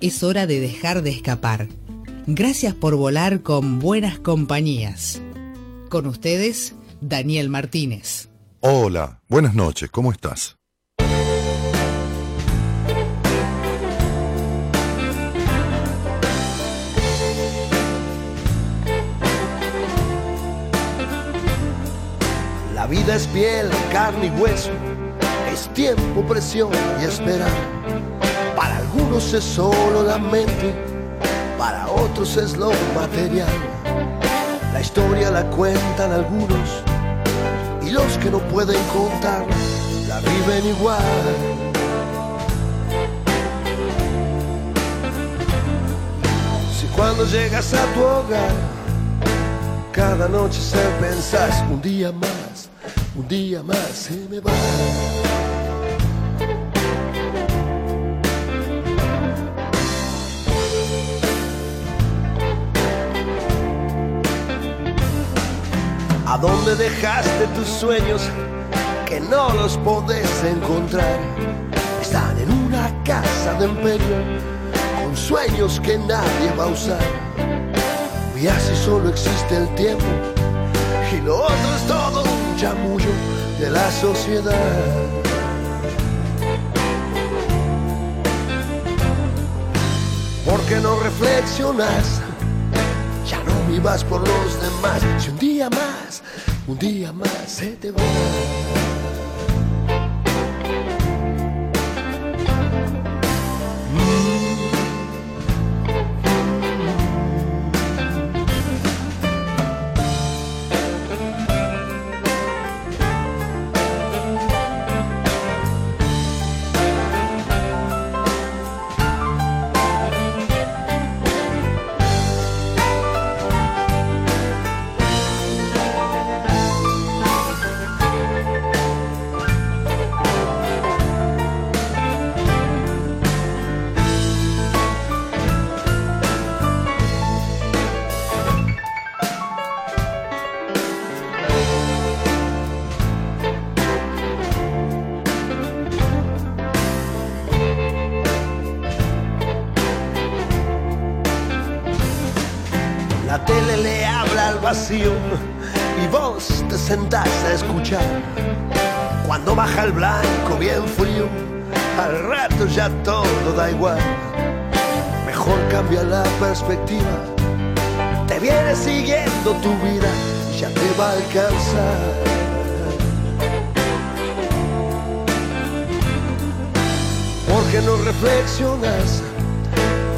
es hora de dejar de escapar. Gracias por volar con buenas compañías. Con ustedes, Daniel Martínez. Hola, buenas noches, ¿cómo estás? La vida es piel, carne y hueso, es tiempo, presión y esperar para algunos es solo la mente, para otros es lo material. La historia la cuentan algunos y los que no pueden contar la viven igual. Si cuando llegas a tu hogar, cada noche se pensás un día más, un día más se me va. ¿A dónde dejaste tus sueños que no los podés encontrar? Están en una casa de empeño con sueños que nadie va a usar. Y así solo existe el tiempo y lo otro es todo un chamullo de la sociedad. ¿Por qué no reflexionas? No vivas por los demás. Si un día más, un día más se te va.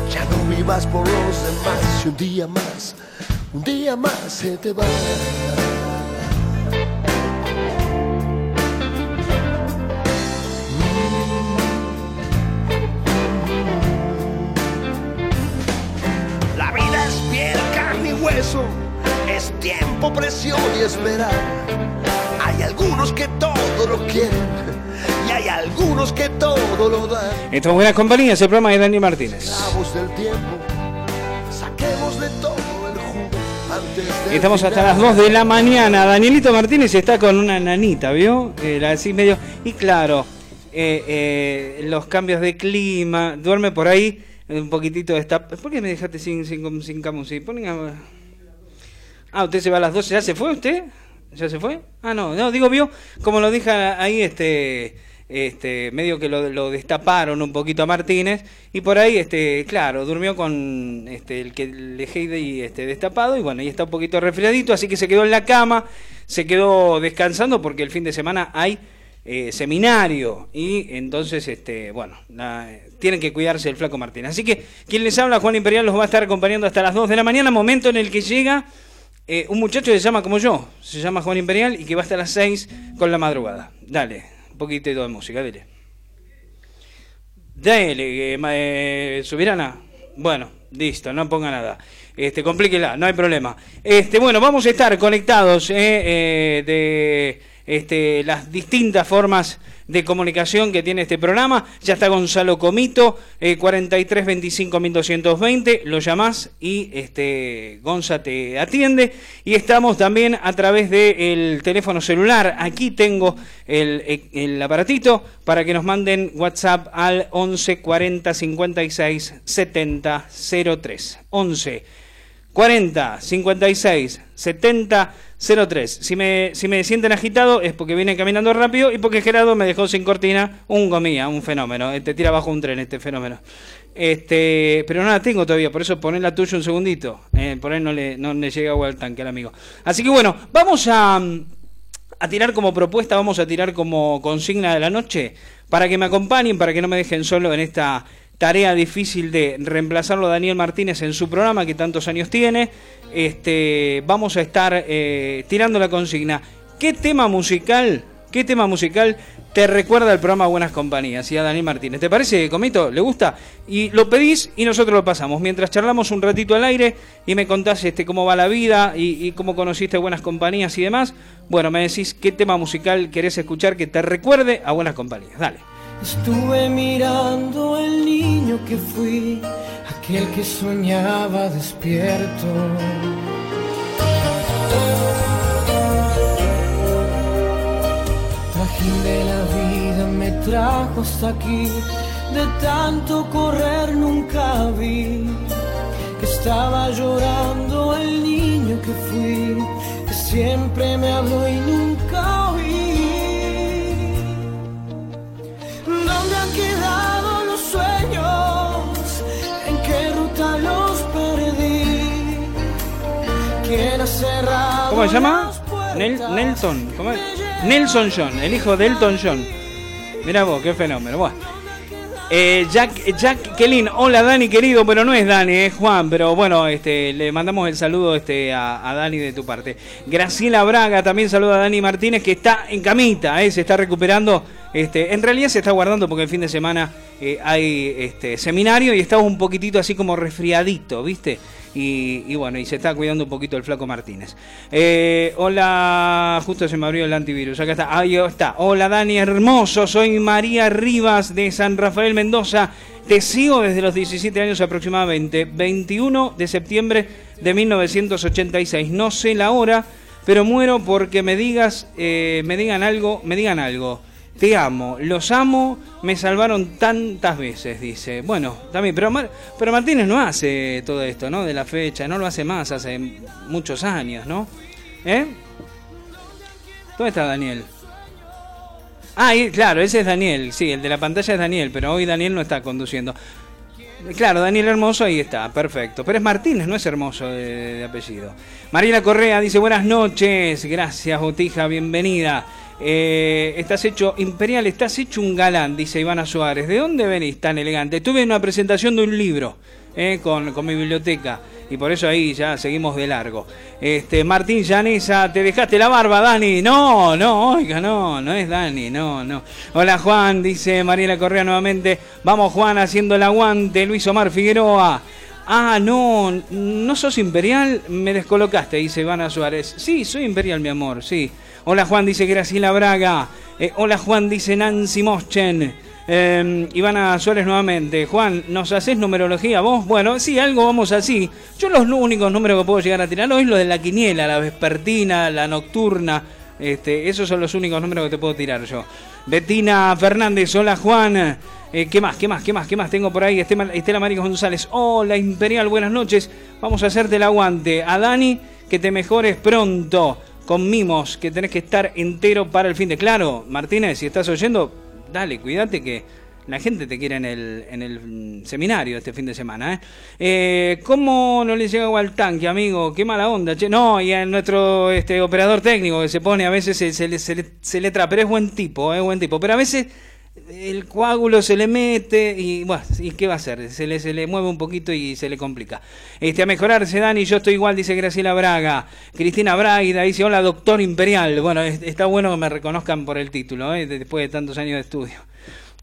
Ya no vivas por los demás y un día más, un día más se te va. La vida es piel, carne y hueso, es tiempo, presión y esperar. Hay algunos que todo lo quieren hay algunos que todo lo dan. Estamos buenas compañías, el programa de Daniel Martínez. Esclavos del tiempo, saquemos de todo el jugo antes de Estamos hasta las 2 de la mañana. Danielito Martínez está con una nanita, ¿vio? Eh, la así medio. Y claro, eh, eh, los cambios de clima. Duerme por ahí un poquitito de esta. ¿Por qué me dejaste sin, sin, sin a- Ah, usted se va a las 12. ¿Ya se fue usted? ¿Ya se fue? Ah, no, no, digo, vio, como lo dije ahí, este, este, medio que lo, lo destaparon un poquito a Martínez, y por ahí, este, claro, durmió con este, el que le y este, destapado, y bueno, ahí está un poquito resfriadito, así que se quedó en la cama, se quedó descansando porque el fin de semana hay eh, seminario, y entonces, este, bueno, la- tienen que cuidarse el flaco Martínez. Así que quien les habla, Juan Imperial, los va a estar acompañando hasta las 2 de la mañana, momento en el que llega eh, un muchacho que se llama como yo, se llama Juan Imperial y que va hasta las 6 con la madrugada. Dale, un poquito de música, dile. Dale, eh, Subirana. Bueno, listo, no ponga nada. Este, complíquela, no hay problema. Este, bueno, vamos a estar conectados eh, eh, de este, las distintas formas de comunicación que tiene este programa. Ya está Gonzalo Comito, eh, 43 25 1220, lo llamás y este, Gonza te atiende. Y estamos también a través del teléfono celular. Aquí tengo el, el, aparatito para que nos manden WhatsApp al 11 40 56 70 03. 11 40 56 70 03. Si me, si me sienten agitado es porque vienen caminando rápido y porque Gerardo me dejó sin cortina un gomía, un fenómeno. Te este, tira abajo un tren este fenómeno. Este, pero no la tengo todavía, por eso poner la tuya un segundito. Eh, por ahí no le, no le llega agua al tanque al amigo. Así que bueno, vamos a, a tirar como propuesta, vamos a tirar como consigna de la noche para que me acompañen, para que no me dejen solo en esta tarea difícil de reemplazarlo a Daniel Martínez en su programa que tantos años tiene. Este, vamos a estar eh, tirando la consigna. ¿Qué tema musical, qué tema musical te recuerda al programa Buenas Compañías y a Daniel Martínez? ¿Te parece, Comito? ¿Le gusta? Y lo pedís y nosotros lo pasamos. Mientras charlamos un ratito al aire y me contás este, cómo va la vida y, y cómo conociste Buenas Compañías y demás, bueno, me decís qué tema musical querés escuchar que te recuerde a Buenas Compañías. Dale. Estuve mirando el niño que fui, aquel que soñaba despierto. Trajín de la vida me trajo hasta aquí, de tanto correr nunca vi que estaba llorando el niño que fui, que siempre me habló y nunca ¿Dónde ¿Cómo se llama? Nelson. ¿Cómo es? Nelson John, el hijo de Elton John. Mira vos, qué fenómeno. Bueno. Eh, Jack, Jack Kelin, hola Dani querido, pero no es Dani, es Juan, pero bueno, este, le mandamos el saludo este, a, Dani de tu parte. Graciela Braga también saluda a Dani Martínez que está en camita, eh, se está recuperando este, en realidad se está guardando porque el fin de semana eh, hay este, seminario y estamos un poquitito así como resfriadito, ¿viste? Y, bueno, y se está cuidando un poquito el flaco Martínez. Eh, hola, justo se me abrió el antivirus. Acá está, ahí está. Hola Dani, hermoso. Soy María Rivas de San Rafael Mendoza. Te sigo desde los 17 años aproximadamente. 21 de septiembre de 1986. No sé la hora, pero muero porque me digas, eh, me digan algo, me digan algo. Te amo, los amo, me salvaron tantas veces, dice. Bueno, también, pero, pero Martínez no hace todo esto, ¿no? De la fecha, no lo hace más, hace muchos años, ¿no? ¿Eh? ¿Dónde está Daniel? Ah, claro, ese es Daniel, sí, el de la pantalla es Daniel, pero hoy Daniel no está conduciendo. Claro, Daniel Hermoso, ahí está, perfecto. Pero es Martínez, no es Hermoso de, de apellido. Mariela Correa dice buenas noches, gracias Botija, bienvenida. Eh, estás hecho imperial, estás hecho un galán, dice Ivana Suárez. ¿De dónde venís tan elegante? Tuve una presentación de un libro eh, con, mi biblioteca y por eso ahí ya seguimos de largo. Este, Martín Llanesa, te dejaste la barba, Dani. No, no, oiga, no, no es Dani, no, no. Hola Juan, dice Mariela Correa nuevamente. Vamos Juan haciendo el aguante, Luis Omar Figueroa. Ah, no, no sos imperial, me descolocaste, dice Ivana Suárez. Sí, soy imperial, mi amor, sí. Hola Juan, dice Graciela Braga. Eh, hola Juan, dice Nancy Moschen. Eh, Ivana Suárez nuevamente. Juan, ¿nos haces numerología vos? Bueno, sí, algo vamos así. Yo los únicos números que puedo llegar a tirar hoy es los de la quiniela, la vespertina, la nocturna. Este, esos son los únicos números que te puedo tirar yo. Betina Fernández, hola Juan. Eh, ¿Qué más? ¿Qué más? ¿Qué más? ¿Qué más tengo por ahí? Estela María González. Hola Imperial, buenas noches. Vamos a hacerte el aguante. A Dani, que te mejores pronto con mimos, que tenés que estar entero para el fin de. Claro, Martínez, si estás oyendo, dale, cuídate que la gente te quiere en el, en el seminario este fin de semana. ¿eh? eh cómo no le llega al tanque, amigo? Qué mala onda. Che. No, y a nuestro este, operador técnico que se pone a veces se, se, le, se, se le tra, pero es buen tipo, es buen tipo. Pero a veces el coágulo se le mete y bueno, ¿y qué va a hacer? Se le, se le mueve un poquito y se le complica. Este, a mejorarse, Dani, yo estoy igual, dice Graciela Braga. Cristina Braida dice, hola, doctor imperial. Bueno, está bueno que me reconozcan por el título, ¿eh? después de tantos años de estudio.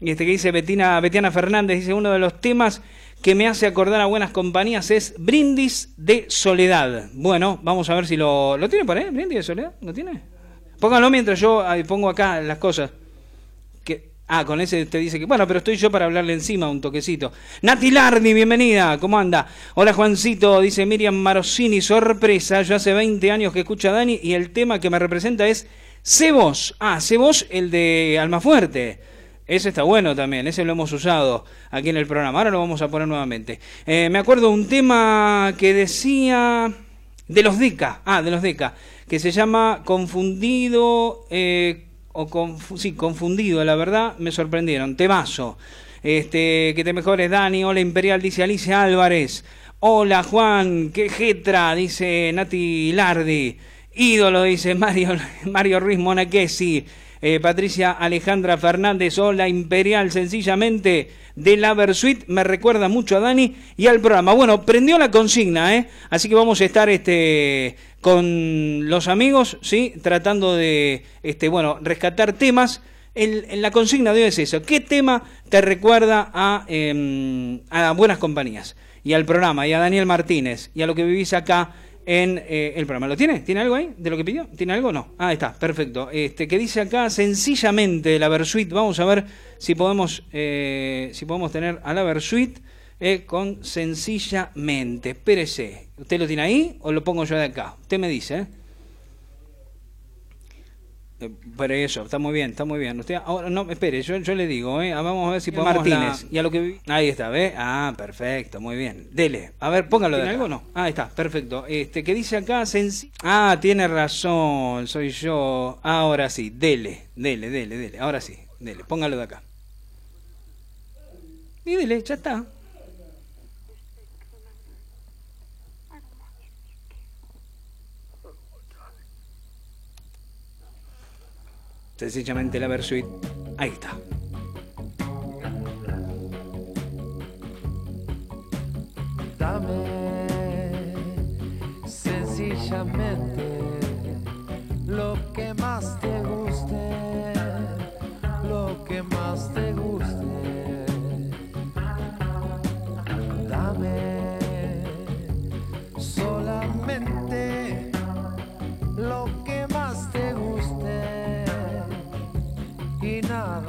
este que dice Betiana Fernández, dice uno de los temas que me hace acordar a buenas compañías es Brindis de Soledad. Bueno, vamos a ver si lo, ¿lo tiene por ahí, Brindis de Soledad, ¿lo tiene? Póngalo mientras yo pongo acá las cosas. Ah, con ese te dice que, bueno, pero estoy yo para hablarle encima un toquecito. Nati Lardi, bienvenida, ¿cómo anda? Hola Juancito, dice Miriam Marosini, sorpresa, yo hace 20 años que escucho a Dani y el tema que me representa es Cebos. Ah, Cebos, el de Almafuerte. Ese está bueno también, ese lo hemos usado aquí en el programa. Ahora lo vamos a poner nuevamente. Eh, me acuerdo un tema que decía de los Deca, ah, de los Deca, que se llama Confundido, eh, o sí, Confundido, la verdad, me sorprendieron. Temazo. Este, que te mejores, Dani. Hola, Imperial, dice Alicia Álvarez. Hola, Juan, qué jetra, dice Nati Lardi. Ídolo, dice Mario, Mario Ruiz Monaquesi. Eh, Patricia Alejandra Fernández, hola Imperial, sencillamente de la Versuit, me recuerda mucho a Dani y al programa. Bueno, prendió la consigna, ¿eh? Así que vamos a estar este, con los amigos, ¿sí? Tratando de, este, bueno, rescatar temas. en la consigna de hoy es eso. ¿Qué tema te recuerda a, em, a Buenas Compañías? Y al programa, y a Daniel Martínez, y a lo que vivís acá en eh, el programa. ¿Lo tiene? ¿Tiene algo ahí de lo que pidió? ¿Tiene algo? No. Ah, está, perfecto. Este, que dice acá sencillamente la Versuit. Vamos a ver si podemos, eh, si podemos tener a la Versuit eh, con sencillamente. Espérese. ¿Usted lo tiene ahí o lo pongo yo de acá? Usted me dice, ¿eh? Eh, pero eso, está muy bien, está muy bien. Usted, ahora, no, espere, yo, yo le digo, ¿eh? Ah, vamos a ver si podemos... Martínez. Y a lo que Ahí está, ¿ve? Ah, perfecto, muy bien. Dele. A ver, póngalo de algo no? Ah, ahí está, perfecto. Este, que dice acá, Ah, tiene razón, soy yo. Ahora sí, dele, dele, dele, dele. Ahora sí, dele, póngalo de acá. Y dele, ya está. Sencillamente la Versuit. Ahí está. Dame sencillamente lo que más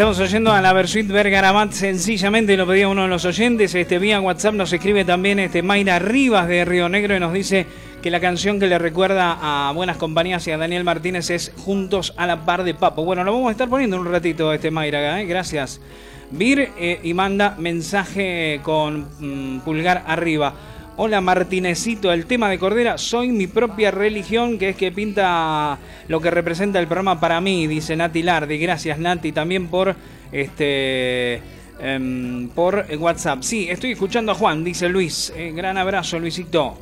Estamos oyendo a la Versuit Bergarabat sencillamente, lo pedía uno de los oyentes. Este, vía WhatsApp nos escribe también este, Mayra Rivas de Río Negro y nos dice que la canción que le recuerda a Buenas Compañías y a Daniel Martínez es Juntos a la par de Papo. Bueno, lo vamos a estar poniendo un ratito, este Mayra, ¿eh? gracias. Vir eh, y manda mensaje con mm, pulgar arriba. Hola Martinecito, el tema de Cordera, soy mi propia religión, que es que pinta lo que representa el programa para mí, dice Nati Lardi. Gracias Nati también por este em, por WhatsApp. Sí, estoy escuchando a Juan, dice Luis. Eh, gran abrazo, Luisito.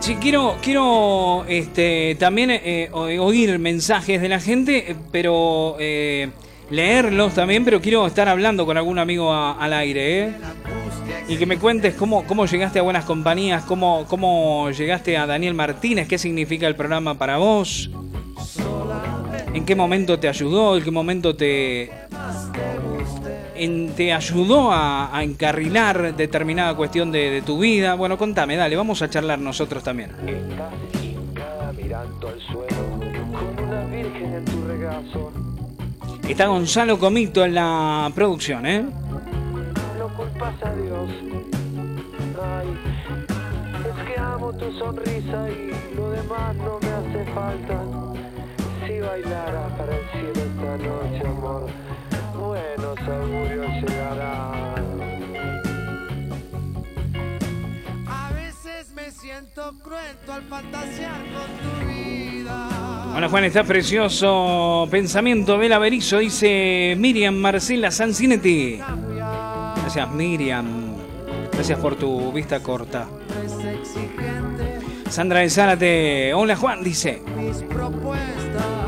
Sí, quiero, quiero este, también eh, oír mensajes de la gente, pero eh, leerlos también, pero quiero estar hablando con algún amigo al aire, ¿eh? Y que me cuentes cómo, cómo llegaste a Buenas Compañías, cómo, cómo llegaste a Daniel Martínez, qué significa el programa para vos, en qué momento te ayudó, en qué momento te, te ayudó a, encarrilar determinada cuestión de, de, tu vida. Bueno, contame, dale, vamos a charlar nosotros también. Está Gonzalo Comito en la producción, ¿eh? No culpas a Dios. Ay, es que amo tu sonrisa y lo demás no me hace falta. Si bailaras para el cielo esta noche, amor, buenos augurios llegarán. Siento cruento al fantasear con tu vida. Hola Juan, está precioso pensamiento del averizo, dice Miriam Marcela Sancinetti. Gracias Miriam, gracias por tu vista corta. Sandra de Zárate, hola Juan, dice. Mis propuestas,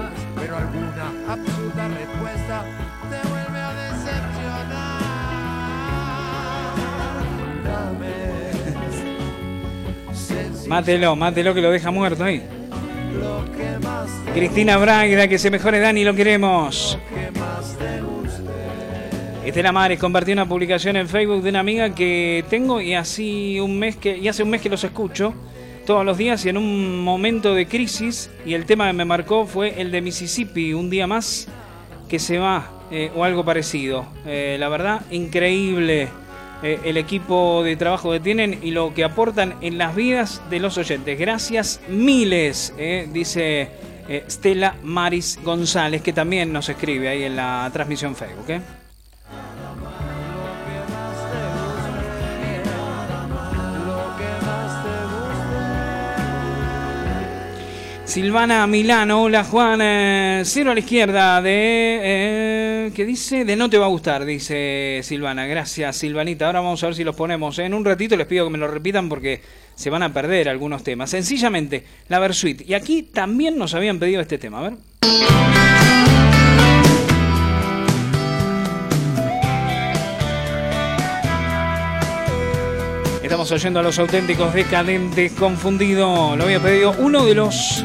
Mátelo, mátelo que lo deja muerto ahí. Cristina Braga, que se mejore Dani, lo queremos. Estela Mares compartió una publicación en Facebook de una amiga que tengo y así un mes que y hace un mes que los escucho todos los días y en un momento de crisis y el tema que me marcó fue el de Mississippi, un día más que se va eh, o algo parecido. Eh, la verdad, increíble eh, el equipo de trabajo que tienen y lo que aportan en las vidas de los oyentes. Gracias miles, dice eh, Stella Maris González, que también nos escribe ahí en la transmisión Facebook. Silvana Milano, hola Juan, eh, cero a la izquierda de... Eh, ¿Qué dice? De no te va a gustar, dice Silvana. Gracias Silvanita. Ahora vamos a ver si los ponemos. En un ratito les pido que me lo repitan porque se van a perder algunos temas. Sencillamente, la Versuit. Y aquí también nos habían pedido este tema. A ver. Estamos oyendo a los auténticos decadentes confundidos. Lo había pedido uno de los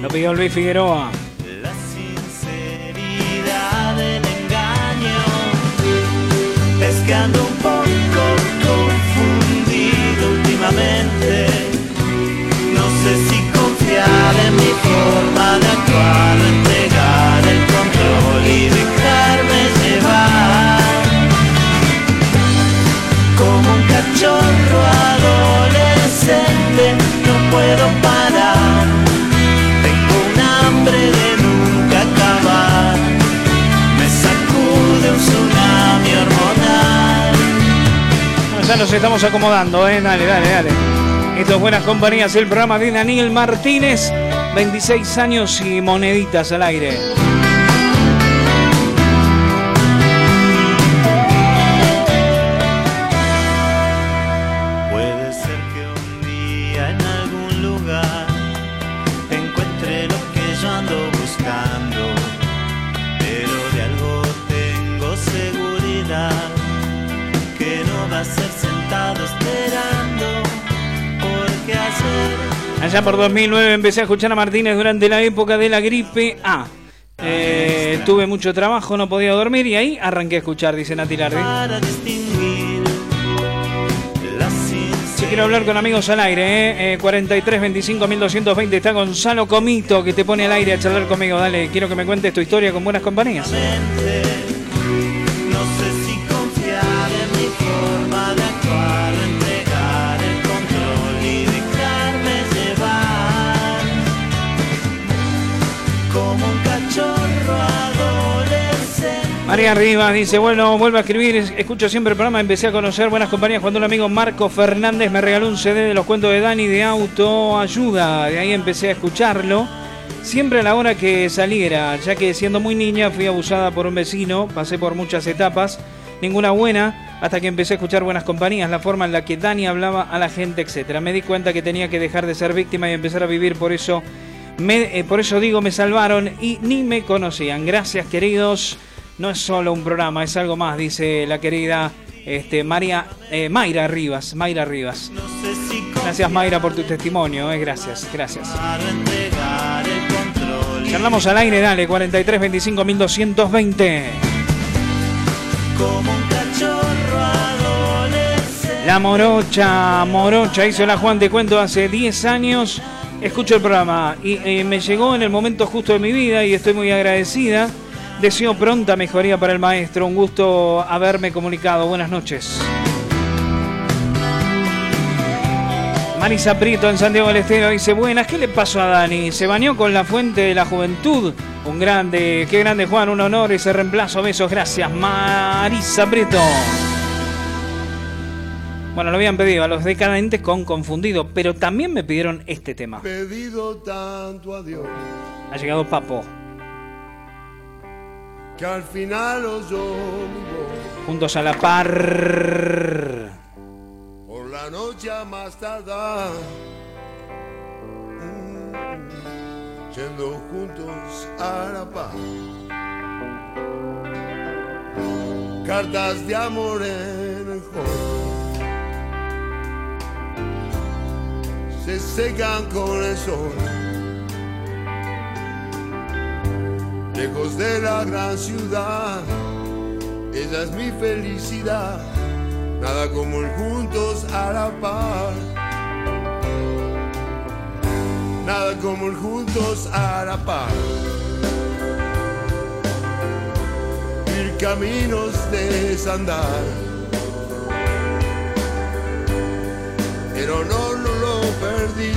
Lo pidió Luis Figueroa. La sinceridad del engaño es que ando un poco confundido últimamente. No sé si confiar en mi forma de actuar, entregar el control y dejarme llevar. Como un cachorro adolescente, no puedo ya nos estamos acomodando, ¿eh? Dale, dale, dale. Esto es Buenas Compañías, el programa de Daniel Martínez. 26 años y moneditas al aire. Allá por 2009 empecé a escuchar a Martínez durante la época de la gripe A. Eh, tuve mucho trabajo, no podía dormir y ahí arranqué a escuchar, dice Nati Lardi. Si quiero hablar con amigos al aire, eh, 43 25 1220 está Gonzalo Comito que te pone al aire a charlar conmigo. Dale, quiero que me cuentes tu historia con buenas compañías. María Rivas dice, bueno, vuelvo a escribir, es- escucho siempre el programa, empecé a conocer buenas compañías cuando un amigo Marco Fernández me regaló un CD de los cuentos de Dani de autoayuda, de ahí empecé a escucharlo, siempre a la hora que saliera, ya que siendo muy niña fui abusada por un vecino, pasé por muchas etapas, ninguna buena, hasta que empecé a escuchar buenas compañías, la forma en la que Dani hablaba a la gente, etcétera. Me di cuenta que tenía que dejar de ser víctima y empezar a vivir por eso. Eh, por eso digo, me salvaron y ni me conocían. Gracias, queridos. No es solo un programa, es algo más, dice la querida este, María, eh, Mayra Rivas. Mayra Rivas. Gracias, Mayra, por tu testimonio. eh, gracias, gracias. Charlamos al aire, dale, 43 25 1220. como un cachorro adolescente. La morocha, morocha, hizo la Juan, te cuento, hace 10 años. Escucho el programa y eh, me llegó en el momento justo de mi vida y estoy muy agradecida. Deseo pronta mejoría para el maestro. Un gusto haberme comunicado. Buenas noches. Marisa Prieto en Santiago del Estero dice, buenas, ¿qué le pasó a Dani? Se bañó con la fuente de la juventud. Un grande, qué grande Juan, un honor ese reemplazo. Besos, gracias. Marisa Prieto. Bueno, lo habían pedido a los decadentes con confundido, pero también me pidieron este tema. Pedido tanto a Dios Ha llegado Papo, que al final oyó mi voz. juntos a la par. Por la noche más tardar, mm, yendo juntos a la paz. Cartas de amor en el hall se secan con el sol. Lejos de la gran ciudad, esa es mi felicidad. Nada como el juntos a la par. Nada como el juntos a la par. Ir caminos de desandar. El honor no lo perdí.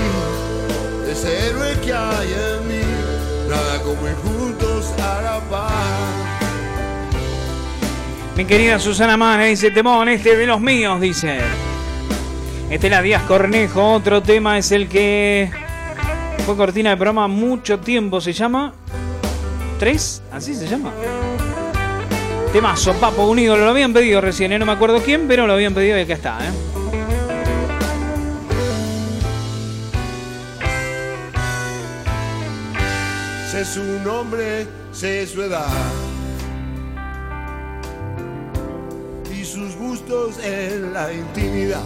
Ese héroe que hay en mí. Nada como ir juntos a la par. Mi querida Susana Mana dice, temón, este de los míos, dice. Estela Díaz Cornejo, otro tema es el que fue cortina de programa mucho tiempo, se llama... ¿Tres? ¿Así se llama? Temazo, Papo Unido, lo habían pedido recién, ¿eh? no me acuerdo quién, pero lo habían pedido y acá está, ¿eh? Sé su nombre, sé su edad y sus gustos en la intimidad.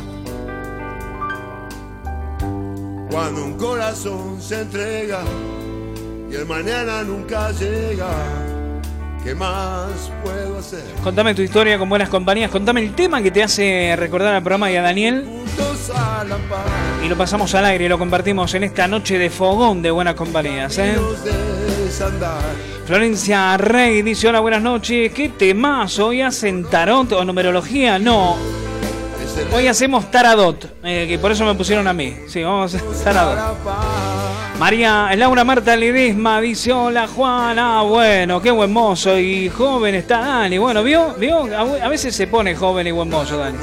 Cuando un corazón se entrega y el mañana nunca llega, ¿qué más puedo hacer? Contame tu historia con buenas compañías, contame el tema que te hace recordar al programa y a Daniel y lo pasamos al aire y lo compartimos en esta noche de fogón de buenas compañías, ¿eh? Florencia Rey dice, hola, buenas noches. ¿Qué temas? ¿Hoy hacen tarot o numerología? No, hoy hacemos taradot, eh, que por eso me pusieron a mí. Sí, vamos a hacer taradot. María Laura Marta Ledesma dice, hola Juan, ah bueno, qué buen mozo y joven está Dani. Bueno, ¿vio? ¿Vio? A veces se pone joven y buen mozo, Dani.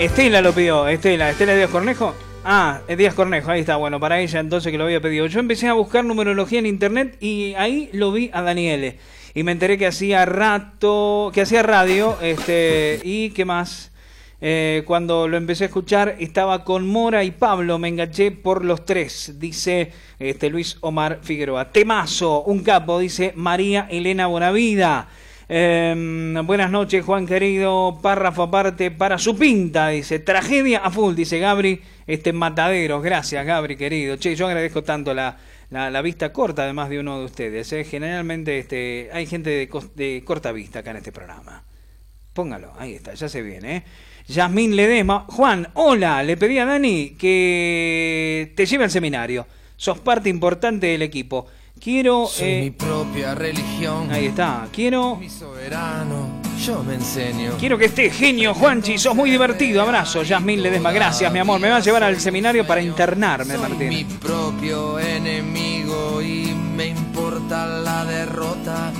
Estela lo pidió, Estela, Estela Díaz Cornejo. Ah, es Díaz Cornejo, ahí está, bueno, para ella entonces que lo había pedido. Yo empecé a buscar numerología en internet y ahí lo vi a Daniele. Y me enteré que hacía rato, que hacía radio, este, y qué más. Eh, cuando lo empecé a escuchar estaba con Mora y Pablo, me enganché por los tres, dice este Luis Omar Figueroa. Temazo, un capo, dice María Elena Bonavida. Eh, buenas noches, Juan querido. Párrafo aparte para su pinta, dice. Tragedia a full, dice Gabri. Este matadero. Gracias, Gabri, querido. Che, yo agradezco tanto la, la, vista corta, además de uno de ustedes. ¿eh? Generalmente este, hay gente de, de corta vista acá en este programa. Póngalo, ahí está, ya se viene. ¿eh? Yasmín Ledesma. Juan, hola, le pedí a Dani que te lleve al seminario. Sos parte importante del equipo. Quiero. Soy eh, mi propia religión, ahí está. Quiero. mi soberano, yo me enseño. Quiero que estés genio, Juanchi, sos muy divertido. Abrazo, Yasmín Ledesma, gracias, mi amor. Me va a llevar al seminario para internarme, Soy mi Martín. propio enemigo. y me importa la derrota.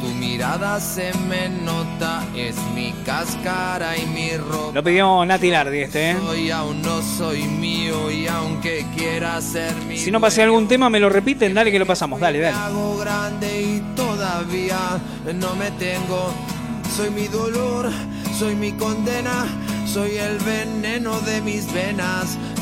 Tu mirada se me nota, es mi cáscara y mi ropa. Lo pidió Nati Lardi este, ¿eh? Soy, aún no soy mío y aunque quiera ser mi Si no pasé algún tema, me lo repiten, dale que lo pasamos, dale, me dale. hago grande y todavía no me tengo. Soy mi dolor, soy mi condena, soy el veneno de mis venas.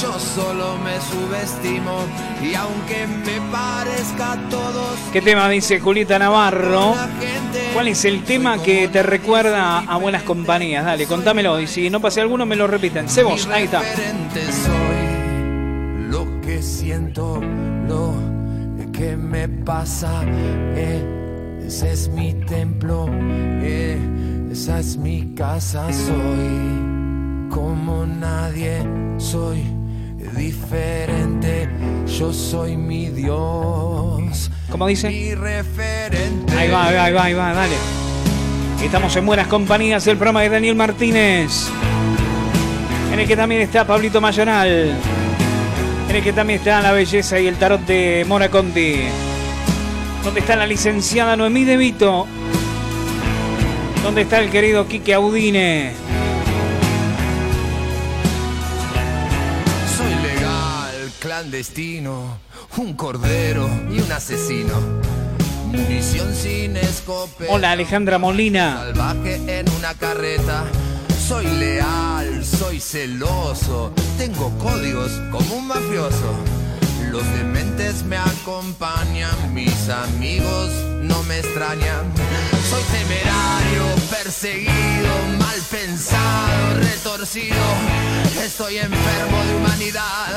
yo solo me subestimo. Y aunque me parezca a todos, ¿Qué tema dice Julieta Navarro? ¿Cuál es el tema que te recuerda a buenas compañías? Dale, contámelo. Y si no pasé alguno, me lo repiten. Cebos, ahí está. soy lo que siento, lo que me pasa. eh, ese es mi templo, eh, esa es mi casa. Soy como nadie, soy diferente. Yo soy mi Dios, ¿Cómo dice? mi referente. Ahí va, ahí va, ahí va, ahí va, dale. Estamos en buenas compañías, el programa de Daniel Martínez. En el que también está Pablito Mayoral. En el que también está la belleza y el tarot de Mora Conti. Donde está la licenciada Noemí De Vito. Donde está el querido Quique Audine. Clandestino, un cordero y un asesino. Munición sin escopeta. Hola Alejandra Molina. Salvaje en una carreta. Soy leal, soy celoso. Tengo códigos como un mafioso. Los dementes me acompañan, mis amigos no me extrañan. Soy temerario, perseguido, mal pensado, retorcido. Estoy enfermo de humanidad,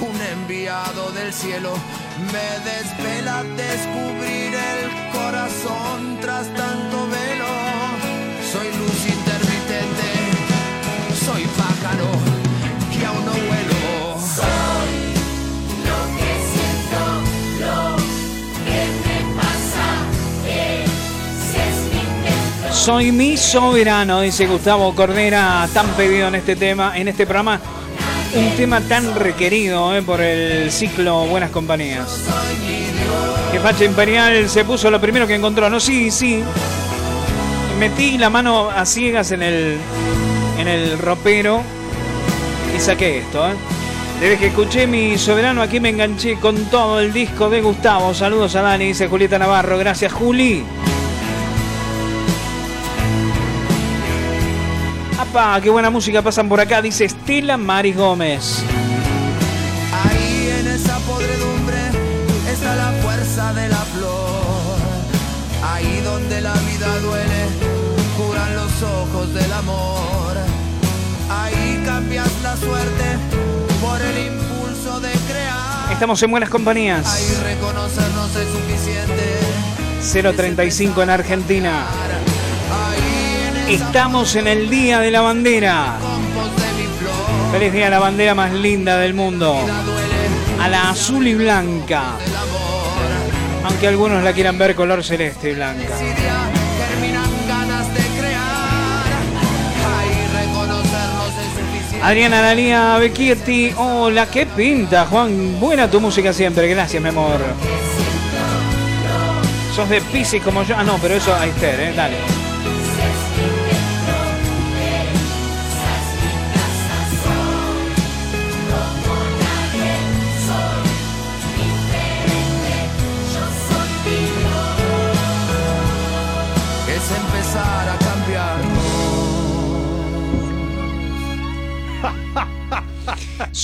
un enviado del cielo. Me desvela descubrir el corazón tras tanto velo. Soy luz intermitente, soy pájaro y aún no vuelo. Soy mi soberano, dice Gustavo Cordera, tan pedido en este tema, en este programa. Un tema tan requerido eh, por el ciclo Buenas Compañías. Que Facha Imperial se puso lo primero que encontró. No, sí, sí. Metí la mano a ciegas en el, en el ropero y saqué esto. eh. Desde que escuché mi soberano, aquí me enganché con todo el disco de Gustavo. Saludos a Dani, dice Julieta Navarro. Gracias, Juli. ¡Apa! ¡Qué buena música pasan por acá! Dice Estela Mari Gómez. Ahí en esa podredumbre está la fuerza de la flor. Ahí donde la vida duele, curan los ojos del amor. Ahí cambias la suerte por el impulso de crear. Estamos en buenas compañías. Ahí reconocernos es suficiente. 035 en Argentina. Estamos en el Día de la Bandera. Feliz día a la bandera más linda del mundo. A la azul y blanca. Aunque algunos la quieran ver color celeste y blanca. Adriana Dalía Becchietti. Hola, qué pinta, Juan. Buena tu música siempre. Gracias, mi amor. Sos de Pisces como yo. Ah, no, pero eso ahí está, ¿eh? Dale.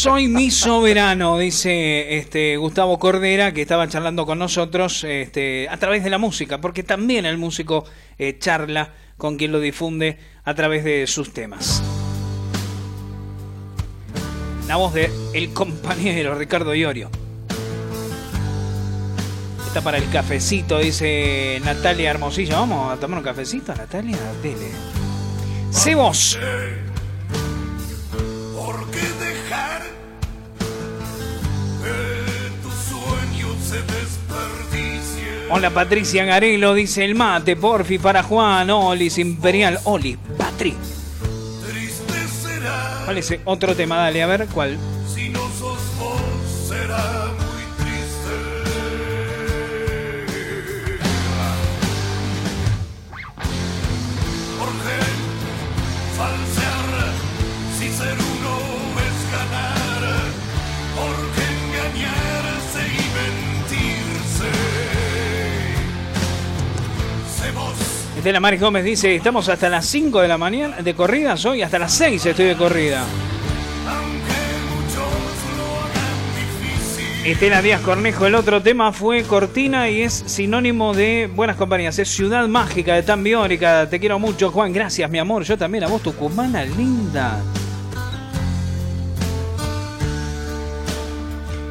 Soy mi soberano, dice este Gustavo Cordera, que estaba charlando con nosotros este, a través de la música, porque también el músico eh, charla con quien lo difunde a través de sus temas. La voz de el compañero Ricardo Iorio. Está para el cafecito, dice Natalia Hermosillo. Vamos a tomar un cafecito, Natalia. Dele. Cebos. ¿Por qué Hola Patricia Garelo, dice el mate, porfi para Juan, Olis Imperial, Oli, Patri. ¿Cuál es otro tema? Dale, a ver, ¿cuál? Estela Maris Gómez dice, estamos hasta las 5 de la mañana de corrida, hoy hasta las 6 estoy de corrida. Estela Díaz Cornejo, el otro tema fue Cortina y es sinónimo de buenas compañías. Es Ciudad Mágica de Tambiórica. Te quiero mucho, Juan. Gracias, mi amor. Yo también a vos, Tucumana linda.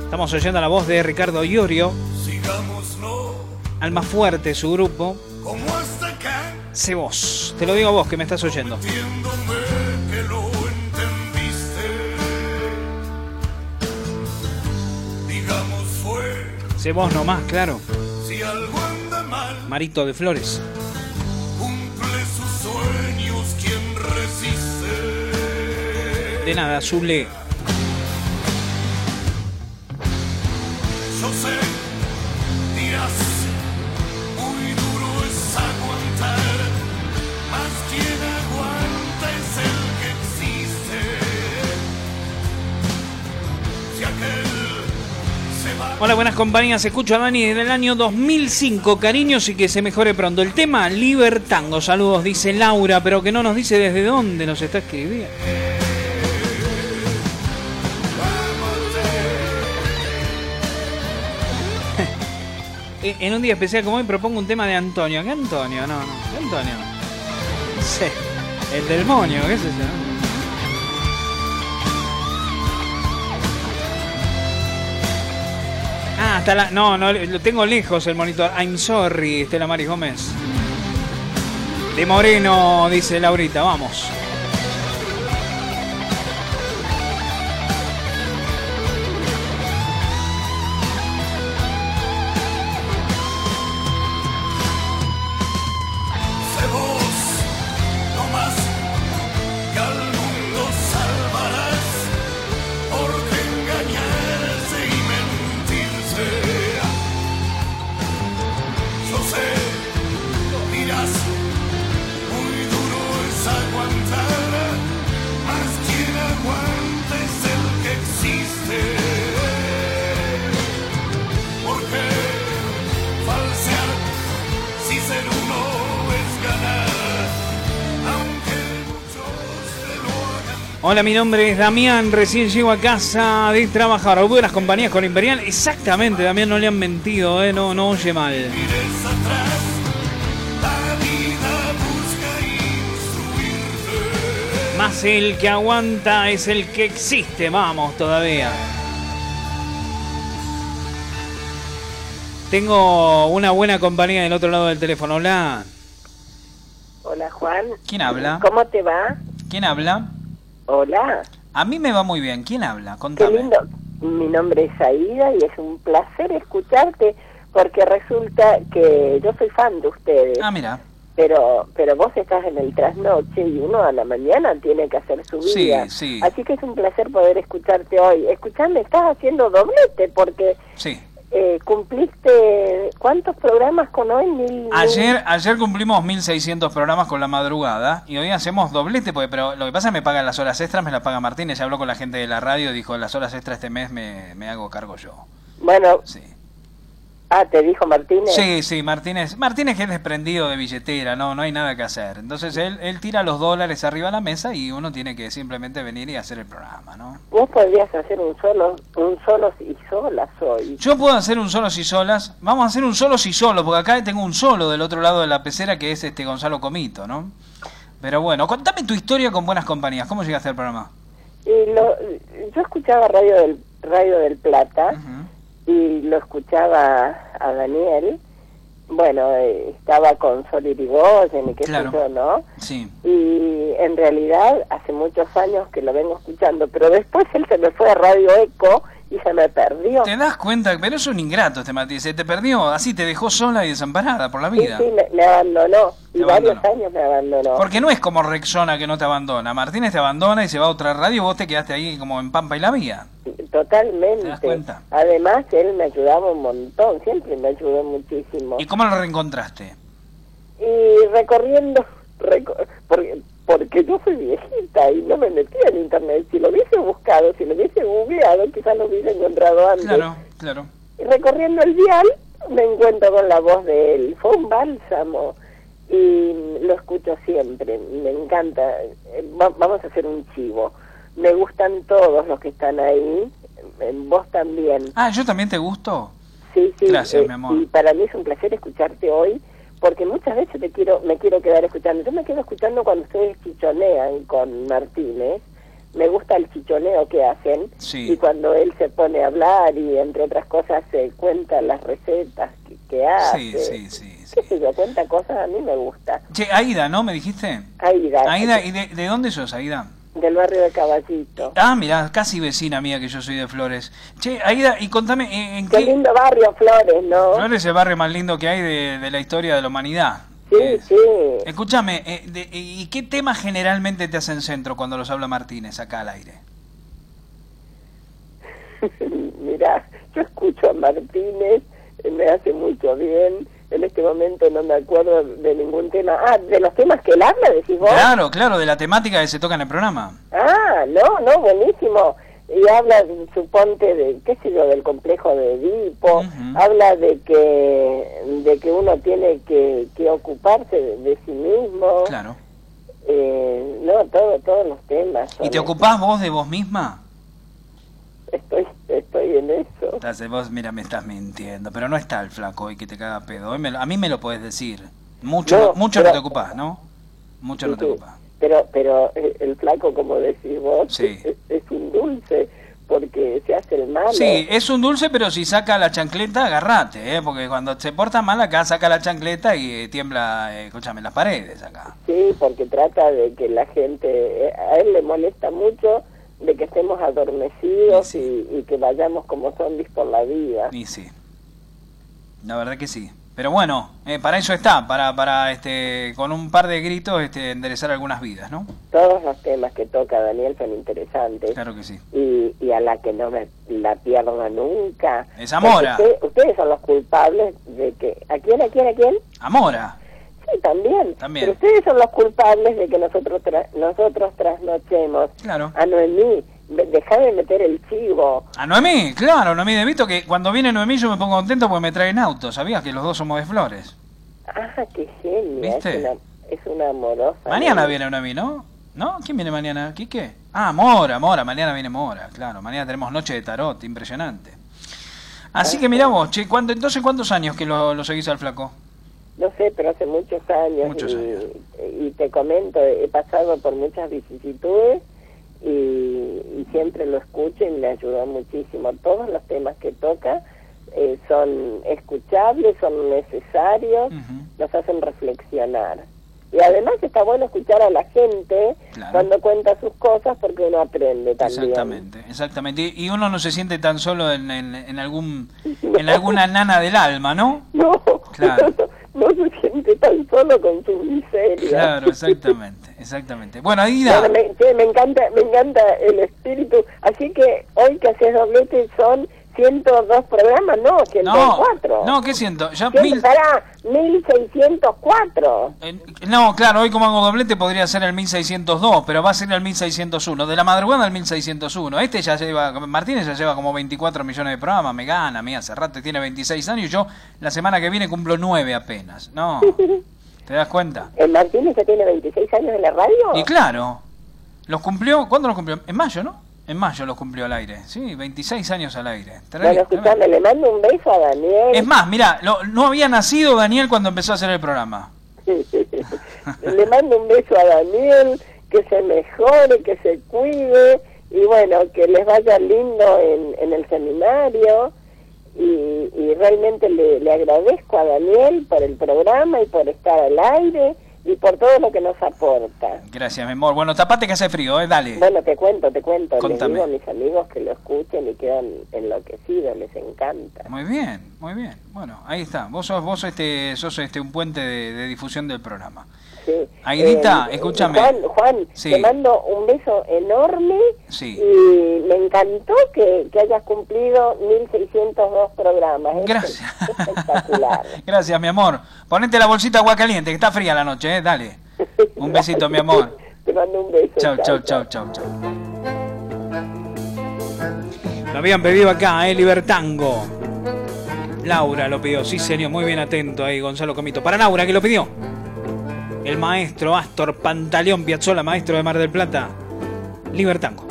Estamos oyendo la voz de Ricardo Iorio. Alma Fuerte, su grupo. como hasta acá, Sé vos. Te lo digo a vos que me estás oyendo. que lo. Digamos fue, Sé vos nomás, claro. si algo anda mal, Marito de Flores. cumple sus sueños quien resiste. De nada, Zule. Yo sé, dirás, Hola, buenas compañías. Escucho a Dani desde el año 2005. Cariños y que se mejore pronto. El tema Libertango. Saludos, dice Laura, pero que no nos dice desde dónde nos está escribiendo. En un día especial como hoy propongo un tema de Antonio. ¿Qué Antonio? No, no. ¿Qué Antonio? Sí. El del moño, qué es eso? No, no, lo tengo lejos el monitor. I'm sorry, Estela Maris Gómez. De Moreno, dice Laurita, vamos. Hola, mi nombre es Damián, recién llego a casa de trabajar. Buenas compañías con Imperial. Exactamente, Damián, no le han mentido, ¿eh? no, no oye mal. Más el que aguanta es el que existe, vamos todavía. Tengo una buena compañía del otro lado del teléfono. Hola. Hola Juan. ¿Quién habla? ¿Cómo te va? ¿Quién habla? Hola. A mí me va muy bien. ¿Quién habla? Qué Contame. lindo. Mi nombre es Aida y es un placer escucharte porque resulta que yo soy fan de ustedes. Ah, mira. Pero pero vos estás en el trasnoche y uno a la mañana tiene que hacer su Sí, vida. sí. Así que es un placer poder escucharte hoy. Escuchame, estás haciendo doblete porque Sí. Eh, cumpliste ¿cuántos programas con hoy? Mil, Ayer, ayer cumplimos 1600 programas con la madrugada y hoy hacemos doblete, porque, pero lo que pasa es que me pagan las horas extras, me las paga Martínez. Ya habló con la gente de la radio y dijo: las horas extras este mes me, me hago cargo yo. Bueno, Sí. Ah, te dijo Martínez. Sí, sí, Martínez. Martínez es desprendido de billetera, no, no hay nada que hacer. Entonces él, él tira los dólares arriba de la mesa y uno tiene que simplemente venir y hacer el programa, ¿no? Vos podrías hacer un solo, un solo y solas hoy. Yo puedo hacer un solo si solas. Vamos a hacer un solo si solo, porque acá tengo un solo del otro lado de la pecera que es este Gonzalo Comito, ¿no? Pero bueno, contame tu historia con buenas compañías. ¿Cómo llegaste al programa? Y lo, yo escuchaba Radio del, Radio del Plata y lo escuchaba a Daniel. Bueno, eh, estaba con Sol Irigoyen y qué Claro. sé yo, ¿no? Sí. Y en realidad hace muchos años que lo vengo escuchando, pero después él se me fue a Radio Eco y se me perdió. ¿Te das cuenta? Pero es un ingrato este Martínez. Se te perdió, así te dejó sola y desamparada por la Sí, vida. sí, me, me abandonó. Y Te varios abandonó. años me abandonó. Porque no es como Rexona que no te abandona. Martínez te abandona y se va a otra radio y vos te quedaste ahí como en Pampa y la Vía. Totalmente. ¿Te das cuenta? Además, él me ayudaba un montón, siempre me ayudó muchísimo. ¿Y cómo lo reencontraste? Y recorriendo, reco- porque, porque yo soy viejita y no me metí en internet. Si lo hubiese buscado, si lo hubiese googleado, quizás lo hubiese encontrado antes. Claro, claro. Y recorriendo el dial, me encuentro con la voz de él. Fue un bálsamo y lo escucho siempre. Me encanta. Va- vamos a hacer un chivo. Me gustan todos los que están ahí. Vos también. Ah, ¿yo también te gusto? Sí, sí. Gracias, eh, mi amor. Y para mí es un placer escucharte hoy, porque muchas veces te quiero, me quiero quedar escuchando. Yo me quedo escuchando cuando ustedes chichonean con Martínez. Me gusta el chichoneo que hacen. Sí. Y cuando él se pone a hablar y, entre otras cosas, se cuenta las recetas que, que hace. Sí, sí, sí. ¿Qué sé yo? Cuenta cosas, a mí me gusta. Che, Aida, ¿no? ¿Me dijiste? Aida. Aida, ¿y de, de dónde sos, Aida? Del barrio de Caballito. Ah, mira, casi vecina mía que yo soy de Flores. Che, Aida, y contame, ¿en, Qué qué... lindo barrio, Flores, ¿no? Flores es el barrio más lindo que hay de, de la historia de la humanidad. Sí, sí. Escúchame, eh, de- ¿y qué temas generalmente te hacen centro cuando los habla Martínez acá al aire? Mira, yo escucho a Martínez, eh, me hace mucho bien. En este momento no me acuerdo de ningún tema. Ah, de los temas que él habla, decís vos. Claro, claro, de la temática que se toca en el programa. Ah, no, no, buenísimo. Y habla, suponte, de, qué sé yo, del complejo de Edipo. Habla de que, de que uno tiene que, que ocuparse de, de sí mismo. Claro. Eh, no, todo, todos los temas. ¿Y te ocupás vos de vos misma? Estoy, estoy en eso. Estás- vos, mira, me estás mintiendo, pero no está el flaco hoy que te caga pedo. Hoy me a mí me lo puedes decir. Mucho, No, mucho pero- no te ocupás, ¿no? Mucho no te ocupás. Pero, pero eh, el flaco, como decís vos, Sí. es, es un dulce porque se hace el malo. Sí, es un dulce, pero si saca la chancleta, agarrate, ¿eh? Porque cuando se porta mal acá, saca la chancleta y eh, tiembla, eh, escúchame, las paredes acá. Sí, porque trata de que la gente, eh, a él le molesta mucho de que estemos adormecidos y, y que vayamos como zombies por la vida. Y sí. La verdad que sí. Pero bueno, eh, para eso está, para, para este, con un par de gritos, este, enderezar algunas vidas, ¿no? Todos los temas que toca Daniel son interesantes Claro que sí. y, y a la que no me la pierdo nunca. Es Amora. Usted- ustedes son los culpables de que... ¿A quién, a quién, a quién? Amora. Sí, también. También. Pero ustedes son los culpables de que nosotros tra- nosotros trasnochemos. Claro. A Noemí, de- dejá de meter el chivo. A Noemí, claro, Noemí de Vito, que cuando viene Noemí yo me pongo contento porque me traen auto, ¿sabías que los dos somos de Flores? Ah, qué genia. ¿Viste? Es una, es una amorosa. Mañana ¿no? viene Noemí, ¿no? ¿No? ¿Quién viene mañana? ¿Quique? Ah, Mora, Mora, mañana viene Mora, claro, mañana tenemos noche de tarot, impresionante. Así que mirá vos, che, ¿cuánto, entonces ¿cuántos años que lo, lo seguís al flaco? No sé, pero hace muchos años. Muchos y, años. y te comento, he pasado por muchas vicisitudes y, y siempre lo escucho y me ayudó muchísimo. Todos los temas que toca eh, son escuchables, son necesarios, nos hacen reflexionar. Y además está bueno escuchar a la gente Claro. cuando cuenta sus cosas porque uno aprende también. Exactamente, exactamente. Y y uno no se siente tan solo en, en, en algún en alguna nana del alma, ¿no? No, Claro. no se siente tan solo con su miseria. Claro, exactamente, exactamente. Bueno, Aida, Bueno, me, me encanta, me encanta el espíritu. Así que hoy que haces doblete son 102 programas, no, 104. No, ¿qué siento? Ya mil- pará, 1604. eh, no, claro, hoy como hago doblete podría ser el 1602, pero va a ser el 1601. De la madrugada al 1601. Este ya lleva, Martínez ya lleva como 24 millones de programas, me gana, mía, hace rato tiene 26 años y yo la semana que viene cumplo 9 apenas. No, ¿te das cuenta? ¿El Martínez ya tiene 26 años en la radio? Y claro, los cumplió, ¿cuándo los cumplió? En mayo, ¿no? En mayo los cumplió al aire, sí, 26 años al aire. Bueno, escuchame, le mando un beso a Daniel. Es más, mira, no había nacido Daniel cuando empezó a hacer el programa. le mando un beso a Daniel, que se mejore, que se cuide y bueno, que les vaya lindo en, en el seminario. Y, y realmente le, le agradezco a Daniel por el programa y por estar al aire y por todo lo que nos aporta. Gracias, mi amor. Bueno, tapate que hace frío, ¿eh? Dale. Bueno, te cuento, te cuento. Contame. Les digo a mis amigos que lo escuchen y quedan enloquecidos, les encanta. Muy bien, muy bien. Bueno, ahí está. Vos sos, vos este, sos este un puente de, de difusión del programa. Sí. Eh, escúchame. Juan, Juan Sí. te mando un beso enorme Sí. y me encantó que, que hayas cumplido 1602 programas. Gracias. espectacular. Gracias, mi amor. Ponete la bolsita de agua caliente, que está fría la noche, ¿eh? Dale. Un besito, mi amor. Te mando un beso. Chau, chau, chau, chau, chau. Lo habían pedido acá, ¿eh? Libertango. Laura lo pidió, sí señor, muy bien atento ahí, Gonzalo Comito. Para Laura, que lo pidió. El maestro Astor Pantaleón Piazzola, maestro de Mar del Plata. Libertango.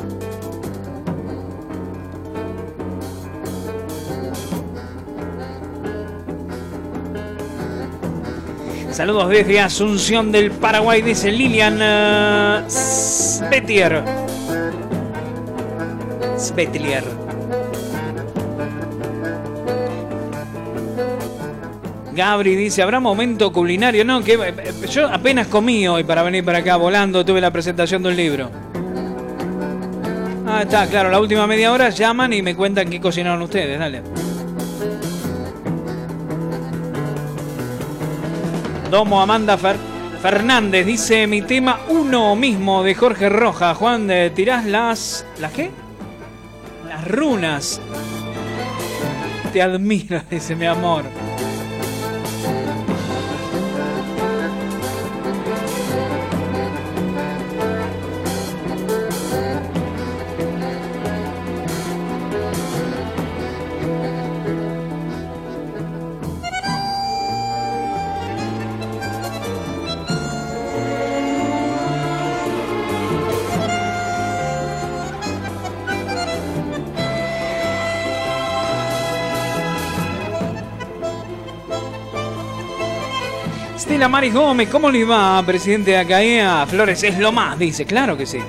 Saludos desde Asunción del Paraguay, dice Lilian eh, Svetier. Svetlier. Gabri dice, ¿habrá momento culinario? No, que eh, yo apenas comí hoy para venir para acá volando, tuve la presentación de un libro. Ah, está, claro, la última media hora llaman y me cuentan qué cocinaron ustedes, dale. Domo Amanda Fer- Fernández dice mi tema uno mismo de Jorge Roja. Juan, eh, tirás las. ¿Las qué? Las runas. Te admiro, dice mi amor. Estela Maris Gómez, ¿cómo le va, presidente de Acaea? Flores es lo más, dice, claro que sí.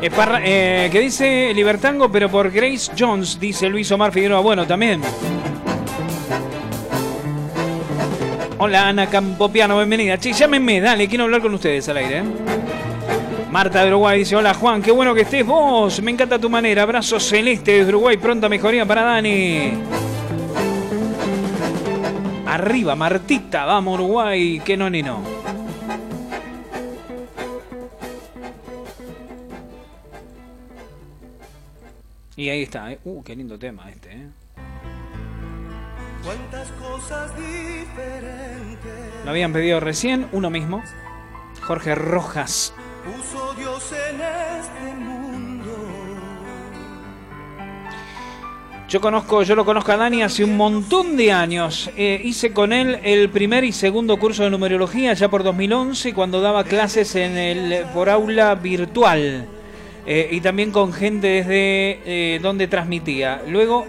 Esparra- eh, que dice Libertango, pero por Grace Jones, dice Luis Omar Figueroa. Bueno, también. Hola Ana Campopiano, bienvenida. Che, llámenme, dale, quiero hablar con ustedes al aire. ¿eh? Marta de Uruguay dice, hola Juan, qué bueno que estés vos, me encanta tu manera. Abrazo celeste desde Uruguay, pronta mejoría para Dani. Arriba, Martita, vamos Uruguay, que no ni no. Y ahí está, ¿eh? Uh, qué lindo tema este, ¿eh? Cuántas cosas diferentes Lo habían pedido recién, uno mismo. Jorge Rojas. puso Dios en este mundo. Yo conozco, yo lo conozco a Dani hace un montón de años. Eh, hice con él el primer y segundo curso de numerología ya por 2011 cuando daba clases en el por aula virtual Eh, y también con gente desde eh, donde transmitía. Luego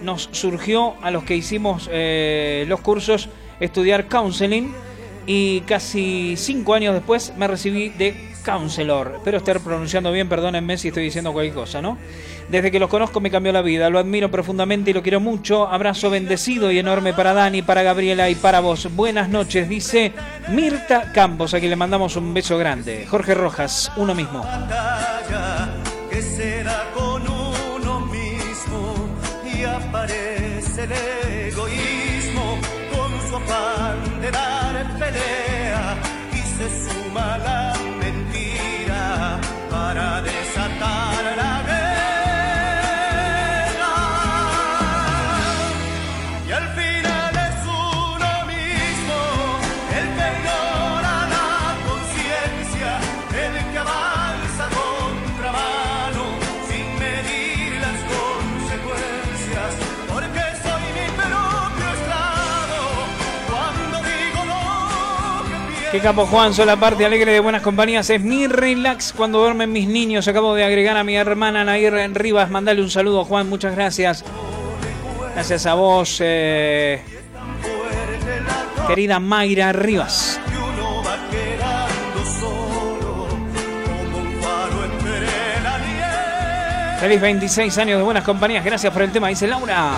nos surgió a los que hicimos eh, los cursos estudiar counseling y casi cinco años después me recibí de Counselor. Espero estar pronunciando bien, perdónenme si estoy diciendo cualquier cosa, ¿no? Desde que los conozco me cambió la vida, lo admiro profundamente y lo quiero mucho. Abrazo bendecido y enorme para Dani, para Gabriela y para vos. Buenas noches, dice Mirta Campos, a quien le mandamos un beso grande. Jorge Rojas, uno mismo. y se suma la mentira para desatar la Qué capo Juan, soy la parte alegre de buenas compañías. Es mi relax cuando duermen mis niños. Acabo de agregar a mi hermana Nair Rivas. Mandale un saludo, Juan. Muchas gracias. Gracias a vos, eh, querida Mayra Rivas. Feliz 26 años de buenas compañías. Gracias por el tema, dice Laura.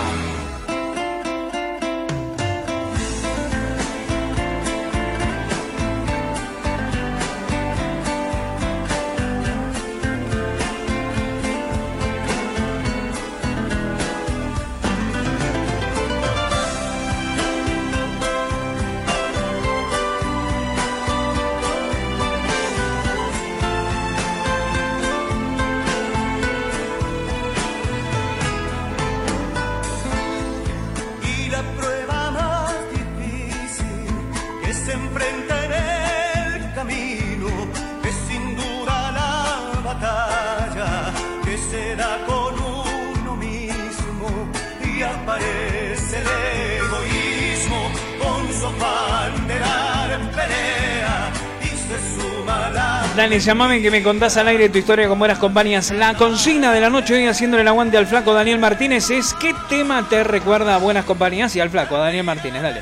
Llamame que me contás al aire tu historia con buenas compañías. La consigna de la noche hoy haciéndole el aguante al flaco Daniel Martínez es ¿qué tema te recuerda a buenas compañías y al flaco Daniel Martínez? Dale.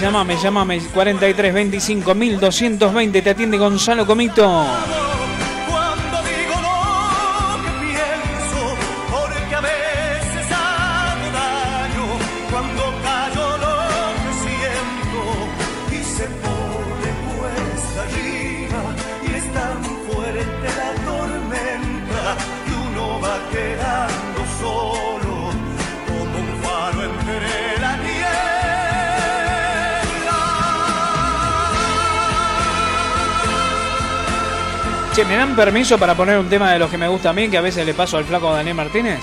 Llámame, llámame 43 25 1220 te atiende Gonzalo Comito. ¿Me dan permiso para poner un tema de los que me gusta a mí que a veces le paso al flaco Daniel Martínez?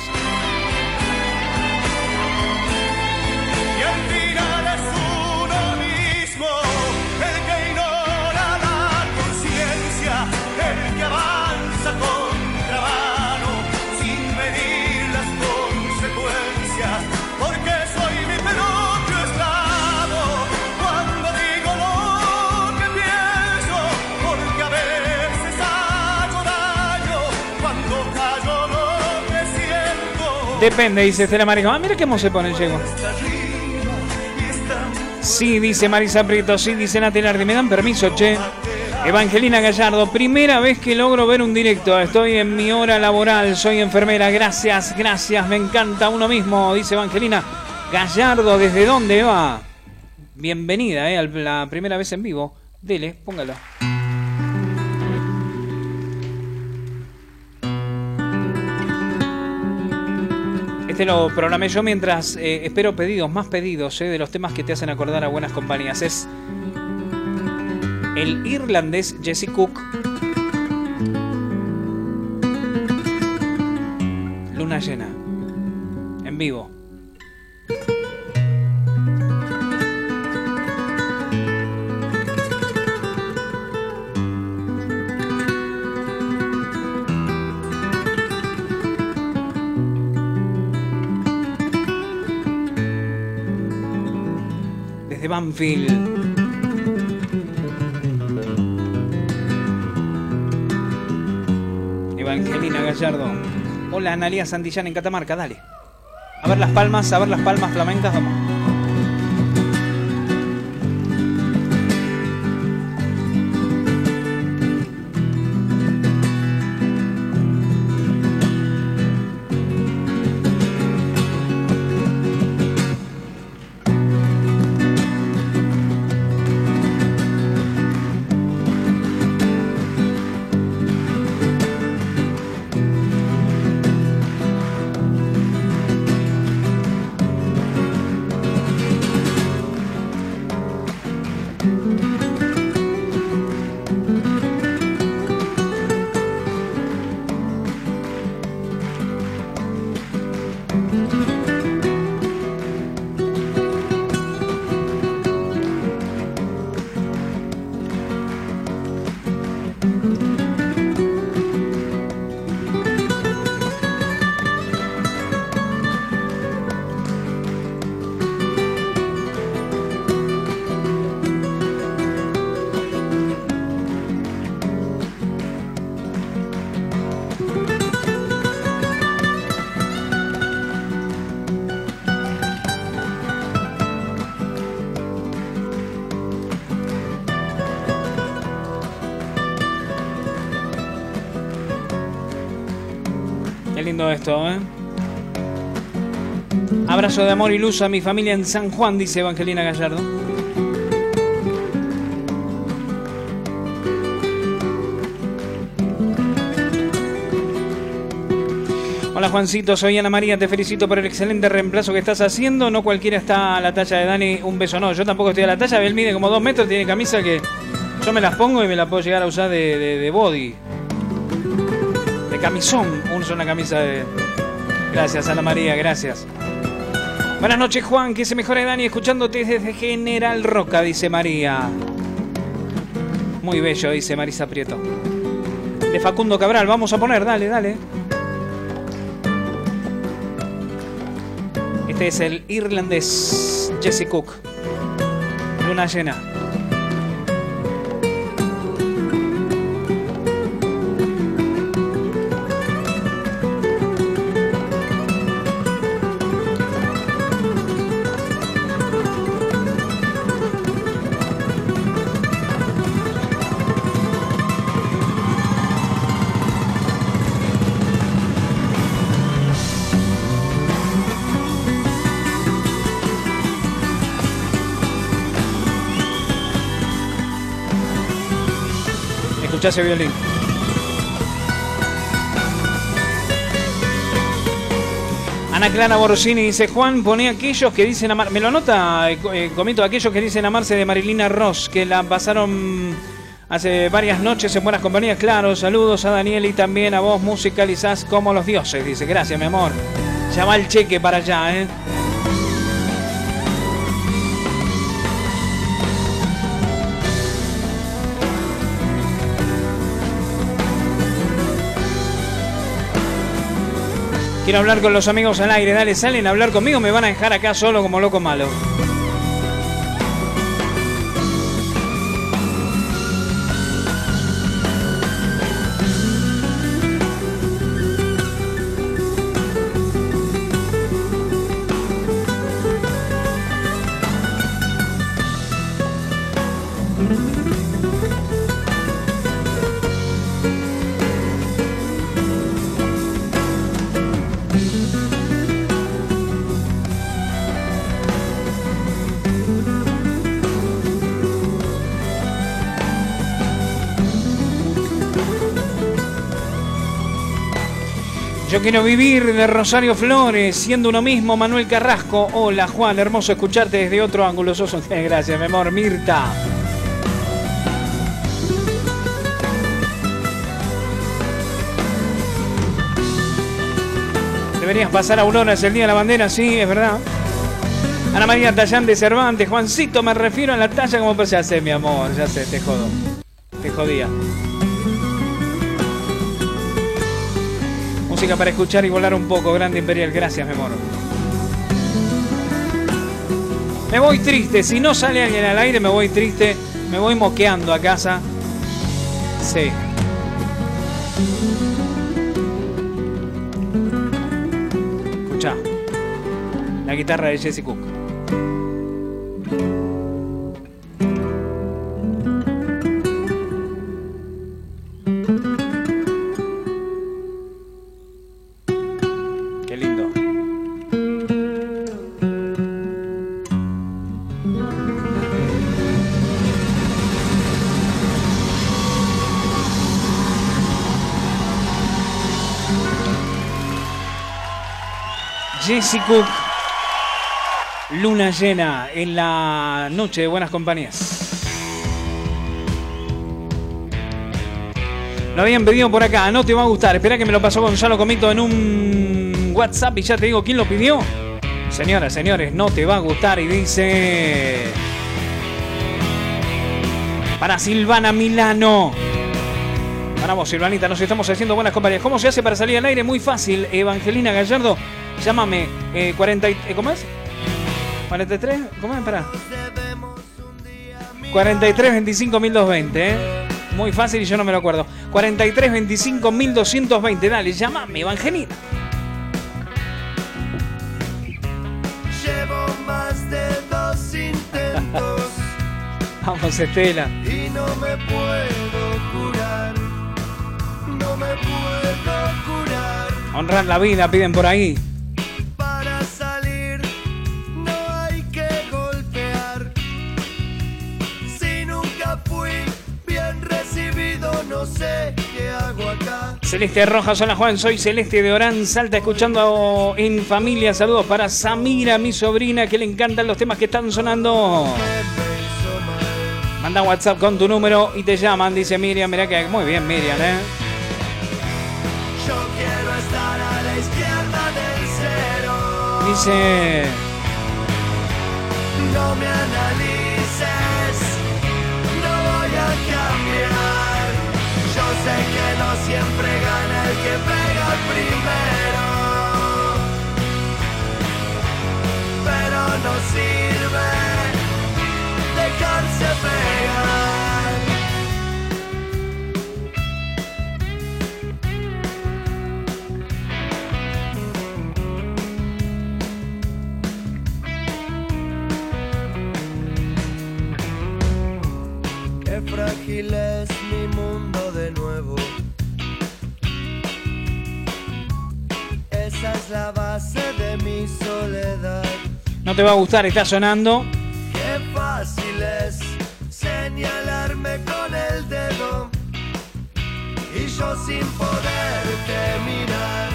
Depende, dice Estela Marijo. Ah, mira qué se pone, llego. Sí, dice Marisa Prieto, sí, dice Natelardi. ¿Me dan permiso, che? Evangelina Gallardo, primera vez que logro ver un directo. Estoy en mi hora laboral, soy enfermera. Gracias, gracias, me encanta uno mismo, dice Evangelina Gallardo. ¿Desde dónde va? Bienvenida, eh, a la primera vez en vivo. Dele, póngalo. Este lo programé yo mientras eh, espero pedidos, más pedidos eh, de los temas que te hacen acordar a buenas compañías. Es el irlandés Jesse Cook. Luna llena. En vivo. Banfield. Evangelina Gallardo. Hola, Analia Santillán en Catamarca, dale. A ver las palmas, a ver las palmas flamencas, vamos. ¿Eh? Abrazo de amor y luz a mi familia en San Juan, dice Evangelina Gallardo. Hola Juancito, soy Ana María, te felicito por el excelente reemplazo que estás haciendo. No cualquiera está a la talla de Dani, un beso no. Yo tampoco estoy a la talla, él mide como dos metros, tiene camisa que yo me las pongo y me la puedo llegar a usar de body. De camisón, una camisa de... Gracias Ana María, gracias. Buenas noches Juan, que se mejore Dani escuchándote desde General Roca, dice María. Muy bello, dice Marisa Prieto. De Facundo Cabral, vamos a poner, dale, dale. Este es el irlandés Jesse Cook. Luna llena. Escuchá ese violín. Ana Clara Borrosini dice, Juan, pone aquellos que dicen amar... Me lo anota, eh, eh, comento, aquellos que dicen amarse de Marilina Ross, que la pasaron hace varias noches en buenas compañías. Claro, saludos a Daniel y también a vos, musicalizás como los dioses. Dice, gracias, mi amor. Llama el cheque para allá, ¿eh? Quiero hablar con los amigos al aire, dale, salen a hablar conmigo, me van a dejar acá solo como loco malo. Quiero vivir de Rosario Flores, siendo uno mismo, Manuel Carrasco. Hola Juan, hermoso escucharte desde otro ángulo. Sos Gracias, mi amor, Mirta. Deberías pasar a Aurora, es el día de la bandera, sí, es verdad. Ana María Tallán de Cervantes, Juancito, me refiero a la talla como pues ya sé, mi amor, ya sé, te jodo. Te jodía. Música para escuchar y volar un poco, Grande Imperial, gracias, mi amor. Me voy triste, si no sale alguien al aire me voy triste, me voy moqueando a casa. Sí. Escucha. La guitarra de Jesse Cook. Cook. Luna llena en la noche de buenas compañías. Lo habían pedido por acá, no te va a gustar. Espera que me lo pasó Gonzalo Comito en un WhatsApp y ya te digo quién lo pidió. Señoras, señores, no te va a gustar y dice... Para Silvana Milano. Para vos, Silvanita, nos estamos haciendo buenas compañías. ¿Cómo se hace para salir al aire? Muy fácil. Evangelina Gallardo, llámame. Eh, 40, y- eh, ¿Cómo es? 43, ¿cómo es? Pará. 43 25 1220, ¿eh? Muy fácil y yo no me lo acuerdo. 43 25 1220, dale, llámame, Evangelina. Llevo más de dos intentos Vamos, Estela. y no me puedo curar. No me puedo curar. Honrar la vida, piden por ahí. Celeste Rojas, hola Juan, soy Celeste de Orán, Salta, escuchando en familia. Saludos para Samira, mi sobrina, que le encantan los temas que están sonando. Manda WhatsApp con tu número y te llaman, dice Miriam. Mirá que muy bien, Miriam, ¿eh? Yo quiero estar a la izquierda del cero. Dice. No me analices, no voy a cambiar. Yo sé que frágil es mi mundo de nuevo. Esa es la base de mi soledad. No te va a gustar, está sonando. Qué fácil es señalarme con el dedo y yo sin poderte mirar,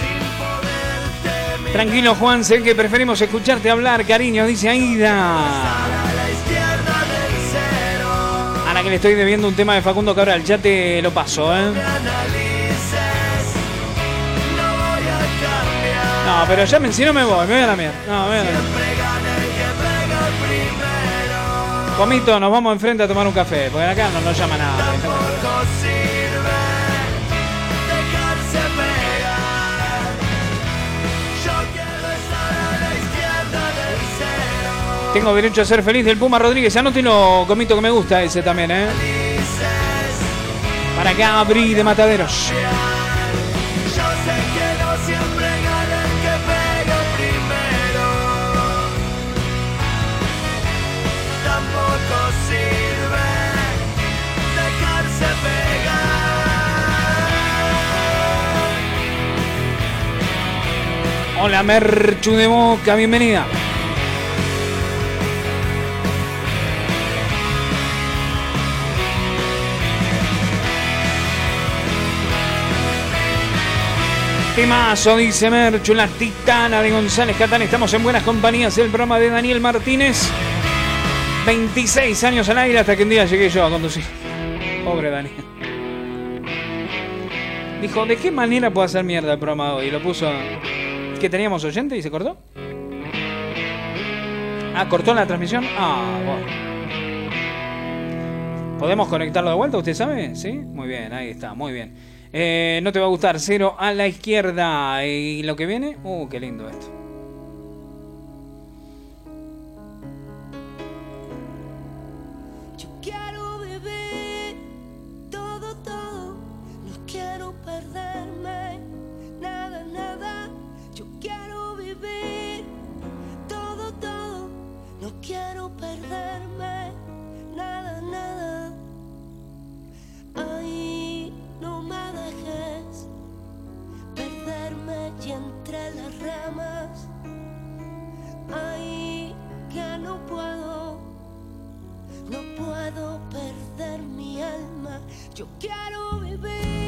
sin poderte mirar. Tranquilo, Juan, sé que preferimos escucharte hablar, cariño, dice Aida. Que le estoy debiendo un tema de Facundo Cabral, ya te lo paso, ¿eh? No, pero ya si no me voy, me voy a la mierda. No, me voy a la mierda. Comito, nos vamos enfrente a tomar un café, porque acá no nos llama nada. Tengo derecho a ser feliz del Puma Rodríguez. Anótelo, Comito, que me gusta ese también, ¿eh? Para Abrí de Mataderos. Hola, Merchu de Moca, bienvenida. Temazo, dice Merchu, la titana de González Catán. Estamos en buenas compañías. El programa de Daniel Martínez. 26 años al aire hasta que un día llegué yo a conducir. Pobre Daniel. Dijo, ¿de qué manera puedo hacer mierda el programa hoy? Y lo puso. ¿Que teníamos oyente y se cortó? Ah, cortó la transmisión. Ah, bueno. ¿Podemos conectarlo de vuelta? ¿Usted sabe? ¿Sí? Muy bien, ahí está, muy bien. Eh, no te va a gustar, cero a la izquierda. ¿Y lo que viene? Uh, qué lindo esto. Yo quiero vivir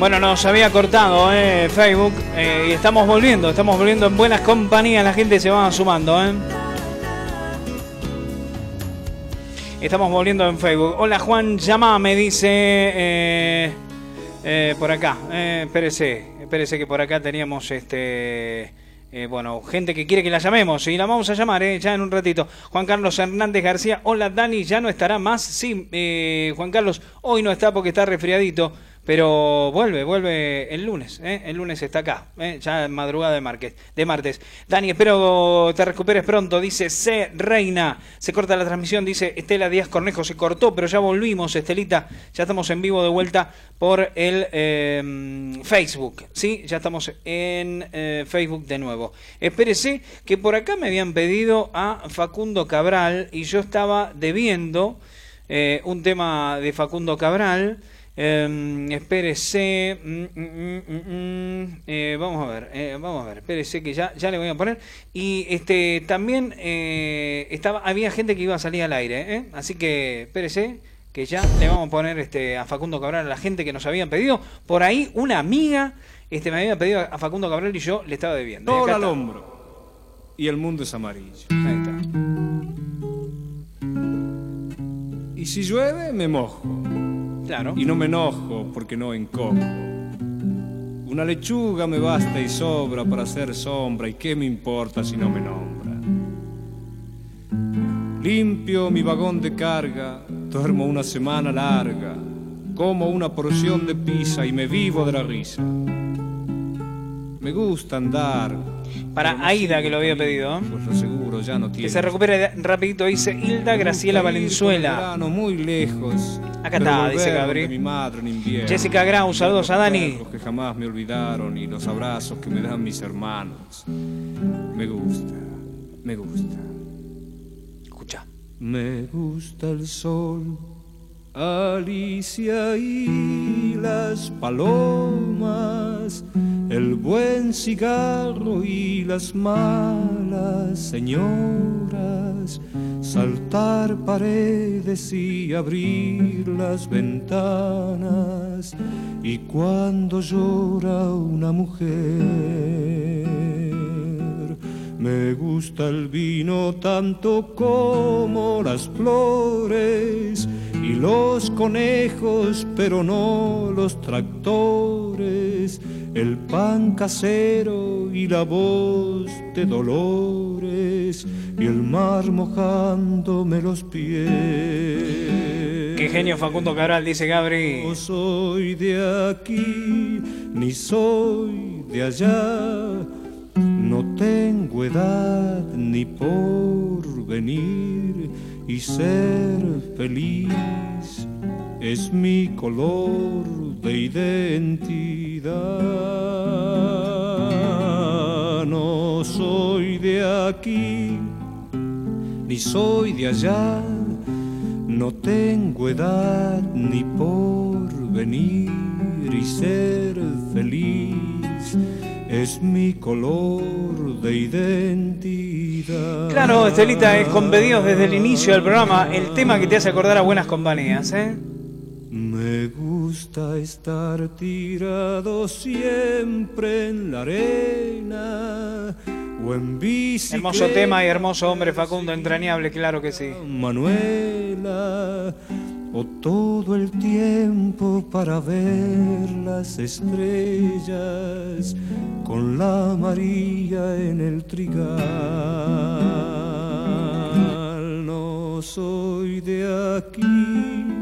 Bueno, nos había cortado eh, Facebook eh, y estamos volviendo, estamos volviendo en buenas compañías, la gente se va sumando. Eh. Estamos volviendo en Facebook. Hola Juan, llama, me dice eh, eh, por acá. Espérese, espérese que por acá teníamos este... bueno, gente que quiere que la llamemos y la vamos a llamar eh, ya en un ratito. Juan Carlos Hernández García, hola Dani, ¿ya no estará más? Sí, eh, Juan Carlos, hoy no está porque está resfriadito, pero vuelve, vuelve el lunes, ¿eh? el lunes está acá, ¿eh? ya en madrugada de, martes, de martes. Dani, espero te recuperes pronto, dice C. Reina, se corta la transmisión, dice Estela Díaz Cornejo, se cortó, pero ya volvimos, Estelita, ya estamos en vivo de vuelta por el eh, Facebook, ¿sí? Ya estamos en eh, Facebook de nuevo. Espérese que por acá me habían pedido a Facundo Cabral y yo estaba debiendo eh, un tema de Facundo Cabral. Eh, espérese. mm, mm, mm, eh, vamos a ver, eh, vamos a ver. Espérese que ya, ya le voy a poner. Y este también eh, estaba, había gente que iba a salir al aire, ¿eh? así que espérese que ya le vamos a poner este a Facundo Cabral a la gente que nos habían pedido. Por ahí una amiga este me había pedido a Facundo Cabral y yo le estaba debiendo. Todo al hombro. Y el mundo es amarillo. Ahí está. Y si llueve, me mojo. Y no me enojo porque no encojo. Una lechuga me basta y sobra para hacer sombra. ¿Y qué me importa si no me nombra? Limpio mi vagón de carga, duermo una semana larga, como una porción de pizza y me vivo de la risa. Me gusta andar. Para Aida que lo había pedido. Pues lo seguro ya no tiene. Que se recupere rapidito, dice Hilda Graciela Valenzuela. Verano muy lejos. Acá está, dice donde Gabri. Mi madre en invierno. Jessica Grau, saludos a Dani. Los que jamás me olvidaron y los abrazos que me dan mis hermanos. Me gusta, me gusta. Escucha. Me gusta el sol, Alicia y las palomas, el buen cigarro y las malas señoras, saltar paredes y abrir las ventanas, y cuando llora una mujer. Me gusta el vino tanto como las flores y los conejos, pero no los tractores, el pan casero y la voz de dolores y el mar mojándome los pies. Qué genio Facundo Cabral, dice Gabri. No soy de aquí, ni soy de allá. No tengo edad ni por venir y ser feliz es mi color de identidad. No soy de aquí ni soy de allá. No tengo edad ni por venir y ser feliz es mi color de identidad. Claro, Estelita, es con pedidos desde el inicio del programa el tema que te hace acordar a buenas compañías, ¿eh? Me gusta estar tirado siempre en la arena o en bicicleta. Hermoso tema y hermoso hombre, Facundo, entrañable, claro que sí. Manuela, o todo el tiempo para ver las estrellas con la María en el trigal. No soy de aquí,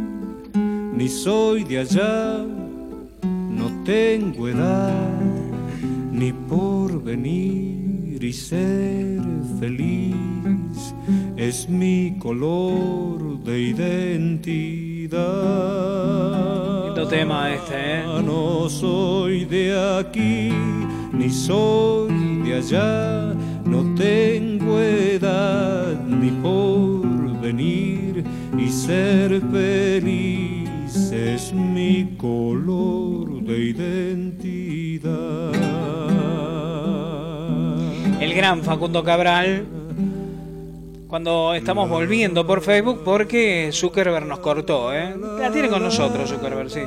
ni soy de allá, no tengo edad ni por venir y ser feliz es mi color de identidad. Lindo tema este, ¿eh? No soy de aquí, ni soy de allá, no tengo edad ni por venir y ser feliz es mi color de identidad. El gran Facundo Cabral. Cuando estamos volviendo por Facebook porque Zuckerberg nos cortó, ¿eh? La tiene con nosotros Zuckerberg, sí.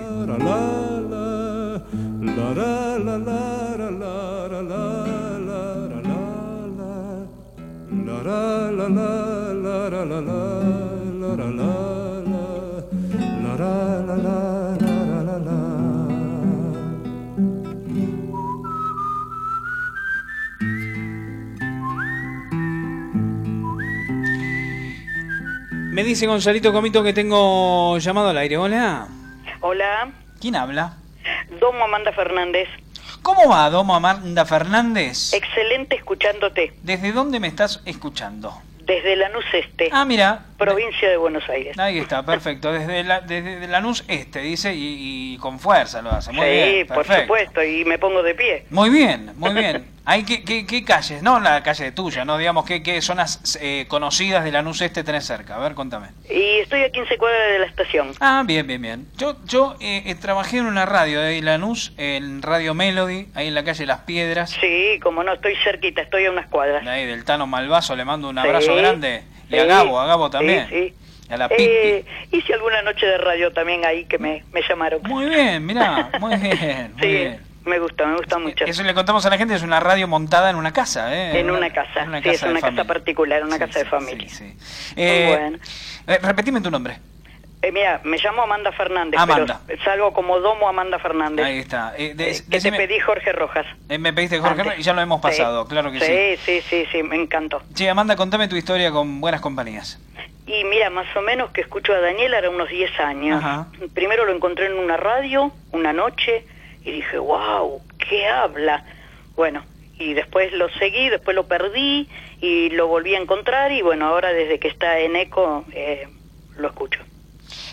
Me dice Gonzalito Comito que tengo llamado al aire. Hola. Hola, ¿Quién habla? Domo Amanda Fernández. ¿Cómo va, Domo Amanda Fernández? Excelente escuchándote. ¿Desde dónde me estás escuchando? Desde Lanús Este, Ah, mira. Provincia de Buenos Aires. Ahí está, perfecto. Desde, la, desde Lanús Este, dice, y, y con fuerza lo hace. Muy sí, bien, por perfecto. supuesto, y me pongo de pie. Muy bien, muy bien. Hay qué, qué, qué calles, no la calle tuya, no digamos qué, qué zonas eh, conocidas de Lanús Este tenés cerca. A ver, contame. Y estoy a 15 cuadras de la estación. Ah, bien, bien, bien. Yo, yo eh, eh, trabajé en una radio de Lanús, en Radio Melody, ahí en la calle Las Piedras. Sí, como no, estoy cerquita, estoy a unas cuadras. De ahí del Tano Malvaso, le mando un Sí, abrazo grande. Y a Gabo, a Gabo también. Sí, sí. Y a la. Eh, hice alguna noche de radio también ahí que me, me llamaron. Muy bien, mirá, muy bien, muy Sí, bien. me gusta, me gusta mucho. Eso le contamos a la gente, es una radio montada en una casa, ¿eh? En una casa, una sí, es casa una casa familia. particular, una Sí, casa de familia. sí, sí. Eh, bueno. eh, repetime tu nombre. Eh, mira, me llamo Amanda Fernández, Amanda. pero salgo como Domo Amanda Fernández. Ahí está. Eh, de- Eh, decime- te pedí Jorge Rojas. me pediste Jorge Antes. y ya lo hemos Sí. pasado, claro que sí. Sí, sí, sí, sí, me encantó. Sí, Amanda, contame tu historia con buenas compañías. Y mira, más o menos que escucho a Daniel era unos 10 años. Ajá. Primero lo encontré en una radio, una noche, y dije, wow, ¿qué habla? Bueno, y después lo seguí, después lo perdí, y lo volví a encontrar, y bueno, ahora desde que está en ECO, eh, lo escucho.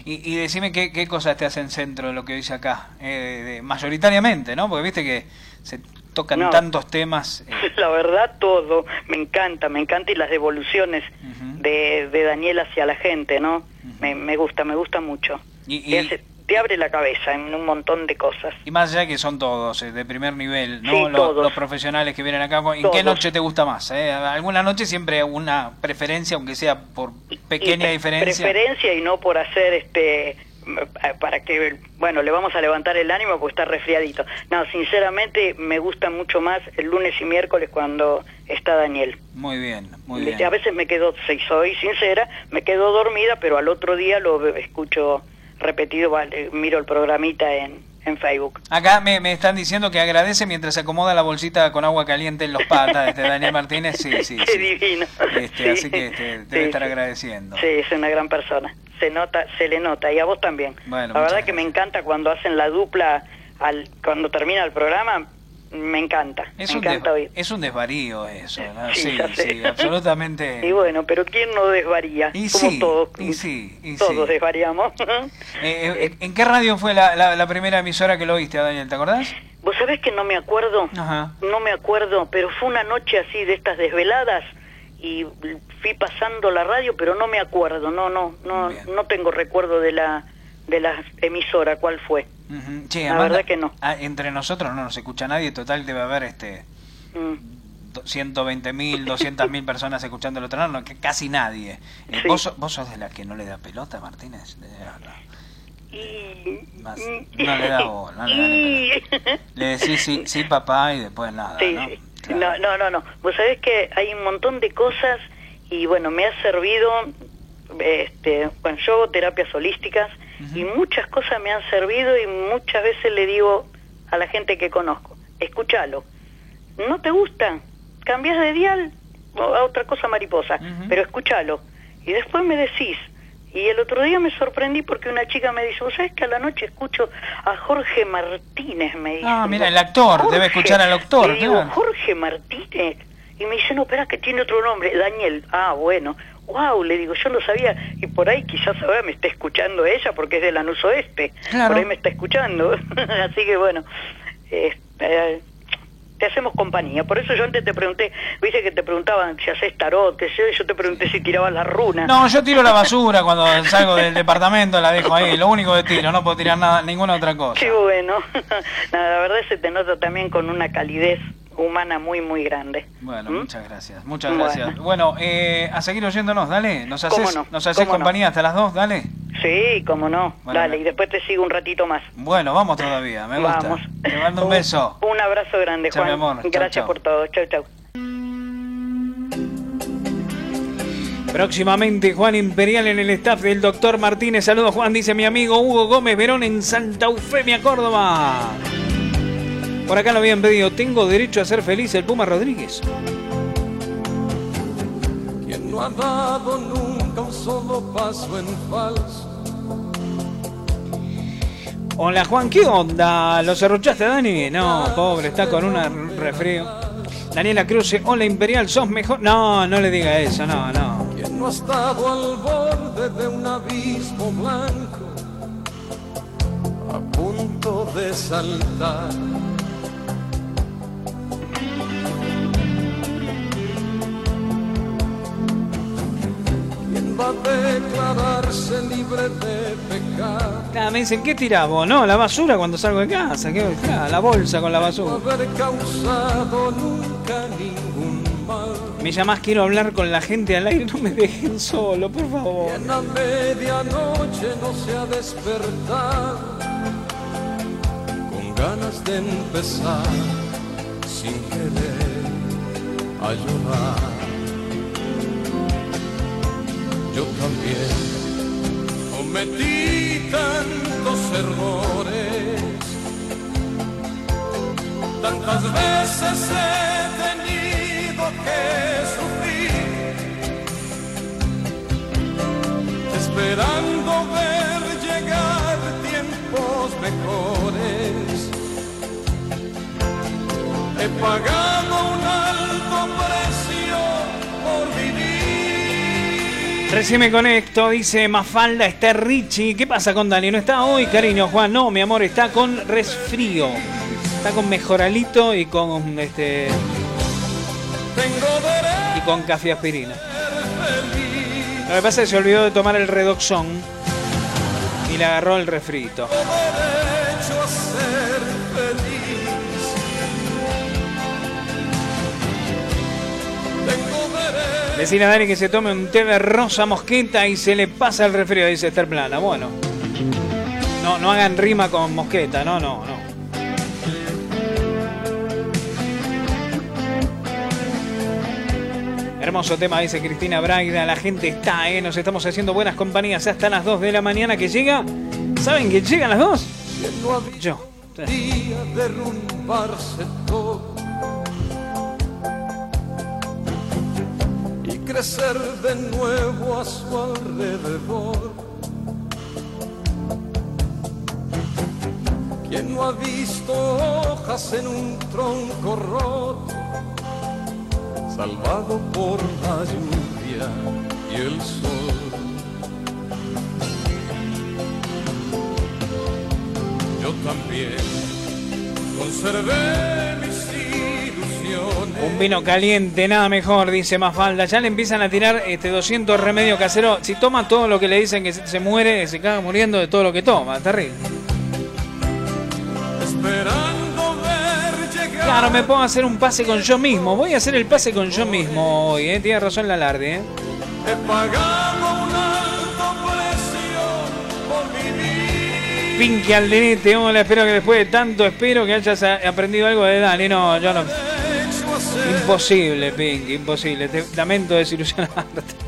Y, y decime qué, qué cosas te hacen centro de lo que dice acá, eh, de- de- mayoritariamente, ¿no? Porque viste que se- tocan No. tantos temas. eh, La verdad, todo. Me encanta, me encanta y las devoluciones de, de Daniel hacia la gente, ¿no? me, me gusta, me gusta mucho. Y- y- te abre la cabeza en un montón de cosas. y más allá que son todos eh, de primer nivel, ¿no? Sí, los, todos. los profesionales que vienen acá. ¿En qué Todos. noche te gusta más? eh? Alguna noche siempre una preferencia, aunque sea por pequeña Y diferencia. Preferencia y no por hacer este para que bueno le vamos a levantar el ánimo porque está resfriadito no sinceramente me gusta mucho más el lunes y miércoles cuando está Daniel Muy bien, muy a bien. veces me quedo si soy sincera me quedo dormida pero al otro día lo escucho repetido vale, miro el programita en, en Facebook Acá me, me están diciendo que agradece mientras se acomoda la bolsita con agua caliente en los patas. Este Daniel Martínez, sí, sí. qué sí. divino Este, Sí. Así que este, debe Sí, estar agradeciendo. Sí, es una gran persona. Se nota, se le nota y a vos también. Bueno, la verdad que me encanta cuando hacen la dupla al cuando termina el programa, me encanta. Es me un, encanta oír. es un desvarío eso, ¿no? Sí, Sí, ya sé. sí, absolutamente. Y bueno, pero quién no desvaría? Y Como sí, todos, y sí, y todos sí. desvariamos. Eh, eh, ¿En qué radio fue la, la- la primera emisora que lo oíste, Daniel? ¿Te acordás? Vos sabés que no me acuerdo, Ajá. no me acuerdo, pero fue una noche así de estas desveladas y fui pasando la radio, pero no me acuerdo, no, no, no, no tengo recuerdo de la de la emisora, cuál fue. Ujú. Che, La Amanda, verdad que no. ah, entre nosotros no nos escucha nadie, total debe haber este Mm. 120 mil, 200 mil personas escuchando el otro lado, no, que casi nadie. Eh, Sí. ¿Vos, ¿Vos sos de la que no le da pelota, Martínez? No. Más- no le da bola, no le da decís sí, sí, papá, y después nada, Sí, ¿no? sí. No, no, no, no. Vos sabés que hay un montón de cosas y bueno, me ha servido, este, bueno, yo hago terapias holísticas y muchas cosas me han servido y muchas veces le digo a la gente que conozco, escúchalo. ¿No te gusta? Cambias de dial a otra cosa mariposa, pero escúchalo. Y después me decís, y el otro día me sorprendí porque una chica me dice, ¿vos sabés que a la noche escucho a Jorge Martínez? Me dice. Ah, mira, el actor, debe escuchar al actor, Le digo, claro. Jorge Martínez. Y me dice, no, espera, que tiene otro nombre, Daniel. Ah, bueno. Wow, le digo, yo lo sabía. Y por ahí quizás ahora me está escuchando ella porque es de Lanús Oeste. Claro. Por ahí me está escuchando. Así que bueno, eh, eh, te hacemos compañía. Por eso yo antes te pregunté, viste que te preguntaban si haces tarot, yo, yo te pregunté si tirabas la runa. No, yo tiro la basura cuando salgo del departamento, la dejo ahí, lo único que tiro, no puedo tirar nada, ninguna otra cosa. Qué bueno. Nada, la verdad se te nota también con una calidez humana muy, muy grande. Bueno, muchas gracias, muchas Bueno. gracias. Bueno, eh, a seguir oyéndonos, dale. Nos ¿Cómo haces, no? nos haces compañía hasta las dos, dale. Sí, cómo no. Bueno, Dale, y después te sigo un ratito más. Bueno, vamos todavía, me gusta. Vamos. Te mando un beso. Un abrazo grande, Juan. mi amor. Chau, Gracias chau. por todo. Chau, chau. Próximamente Juan Imperial en el staff del doctor Martínez. Saludos Juan, dice mi amigo Hugo Gómez Verón en Santa Eufemia, Córdoba. Por acá lo habían pedido, tengo derecho a ser feliz el Puma Rodríguez. Quien no ha dado nunca un solo paso en falso. Hola Juan, ¿qué onda? ¿Lo cerruchaste Dani? No, pobre, está con una resfrío. Daniela Cruz, hola Imperial, sos mejor. No, no le diga eso, no, no. Quien no ha estado al borde de un abismo blanco. A punto de saltar. Va a declararse libre de pecado. Nada, me dicen, ¿qué tiramos? No, la basura cuando salgo de casa. ¿qué? Claro, la bolsa con la No basura. haber causado nunca ningún mal. Me llamás, quiero hablar con la gente al aire, no me dejen solo, por favor. Quien a medianoche no se ha despertado con ganas de empezar sin querer a llorar. Yo también cometí tantos errores, tantas veces he tenido que sufrir esperando ver llegar tiempos mejores. He pagado un Recién me conecto, dice Mafalda, está Richie. ¿Qué pasa con Dani? ¿No está hoy, cariño Juan? No, mi amor, está con resfrío. Está con mejoralito y con este y con cafeaspirina. Lo que pasa es que se olvidó de tomar el redoxón y le agarró el refrito. Decirle a Dani que se tome un té de rosa mosqueta y se le pasa el refrío, dice Esther Plana. Bueno. No, no hagan rima con mosqueta, no, no, no. Hermoso tema, dice Cristina Braida. La gente está, ¿eh? Nos estamos haciendo buenas compañías hasta las 2 de la mañana que llega. ¿Saben que llegan las 2? ¿Quién no había Yo. día derrumbarse todo crecer de nuevo a su alrededor. ¿Quién no ha visto hojas en un tronco roto, salvado por la lluvia y el sol? Yo también conservé ilusiones. Un vino caliente, nada mejor, dice Mafalda. Ya le empiezan a tirar este 200 remedios caseros. Si toma todo lo que le dicen que se, muere, se caga muriendo de todo lo que toma. Ver llegar. Claro, me puedo hacer un pase con yo mismo. Voy a hacer el pase con yo mismo hoy, ¿eh? Tiene razón la alarde, ¿eh? He pagado un alto precio por vivir. Pinky hola, espero que después de tanto espero que hayas aprendido algo de Dani. No, yo no. Imposible, Pinky, imposible. Te lamento desilusionarte.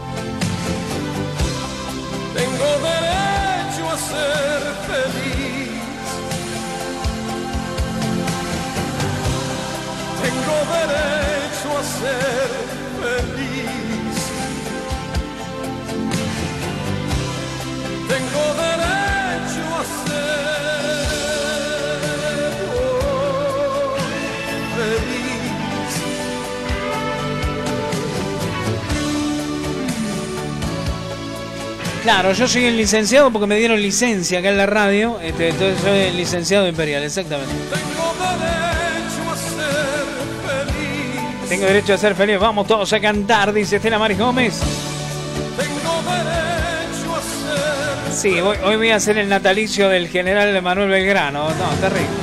Claro, yo soy el licenciado porque me dieron licencia acá en la radio. Este, entonces soy el licenciado imperial, exactamente. Tengo derecho a ser feliz. Tengo derecho a ser feliz. Vamos todos a cantar, dice Estela Maris Gómez. Tengo derecho a ser Sí, hoy, hoy voy a hacer el natalicio del general Manuel Belgrano. No, terrible. Tengo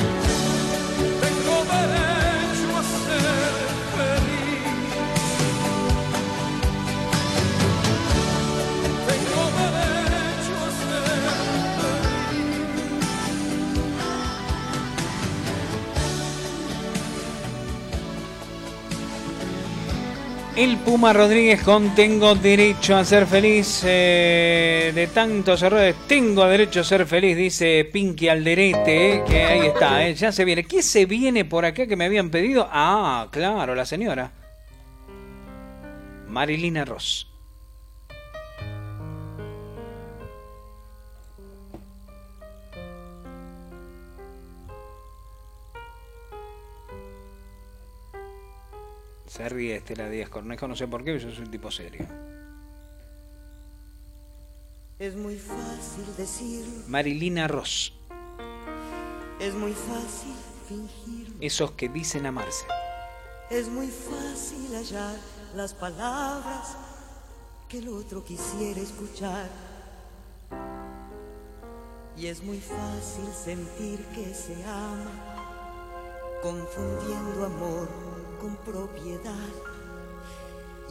El Puma Rodríguez con Tengo derecho a ser feliz. eh, de tantos errores, tengo derecho a ser feliz, dice Pinky Alderete. eh, que ahí está, eh, ya se viene. ¿Qué se viene por acá que me habían pedido? Ah, claro, la señora. Marilina Ross. Se ríe Estela Díaz Cornejo, no sé por qué, yo soy un tipo serio. Es muy fácil decir, Marilina Ross, es muy fácil fingir, esos que dicen amarse. es muy fácil hallar las palabras que el otro quisiera escuchar. Y es muy fácil sentir que se ama, confundiendo amor con propiedad.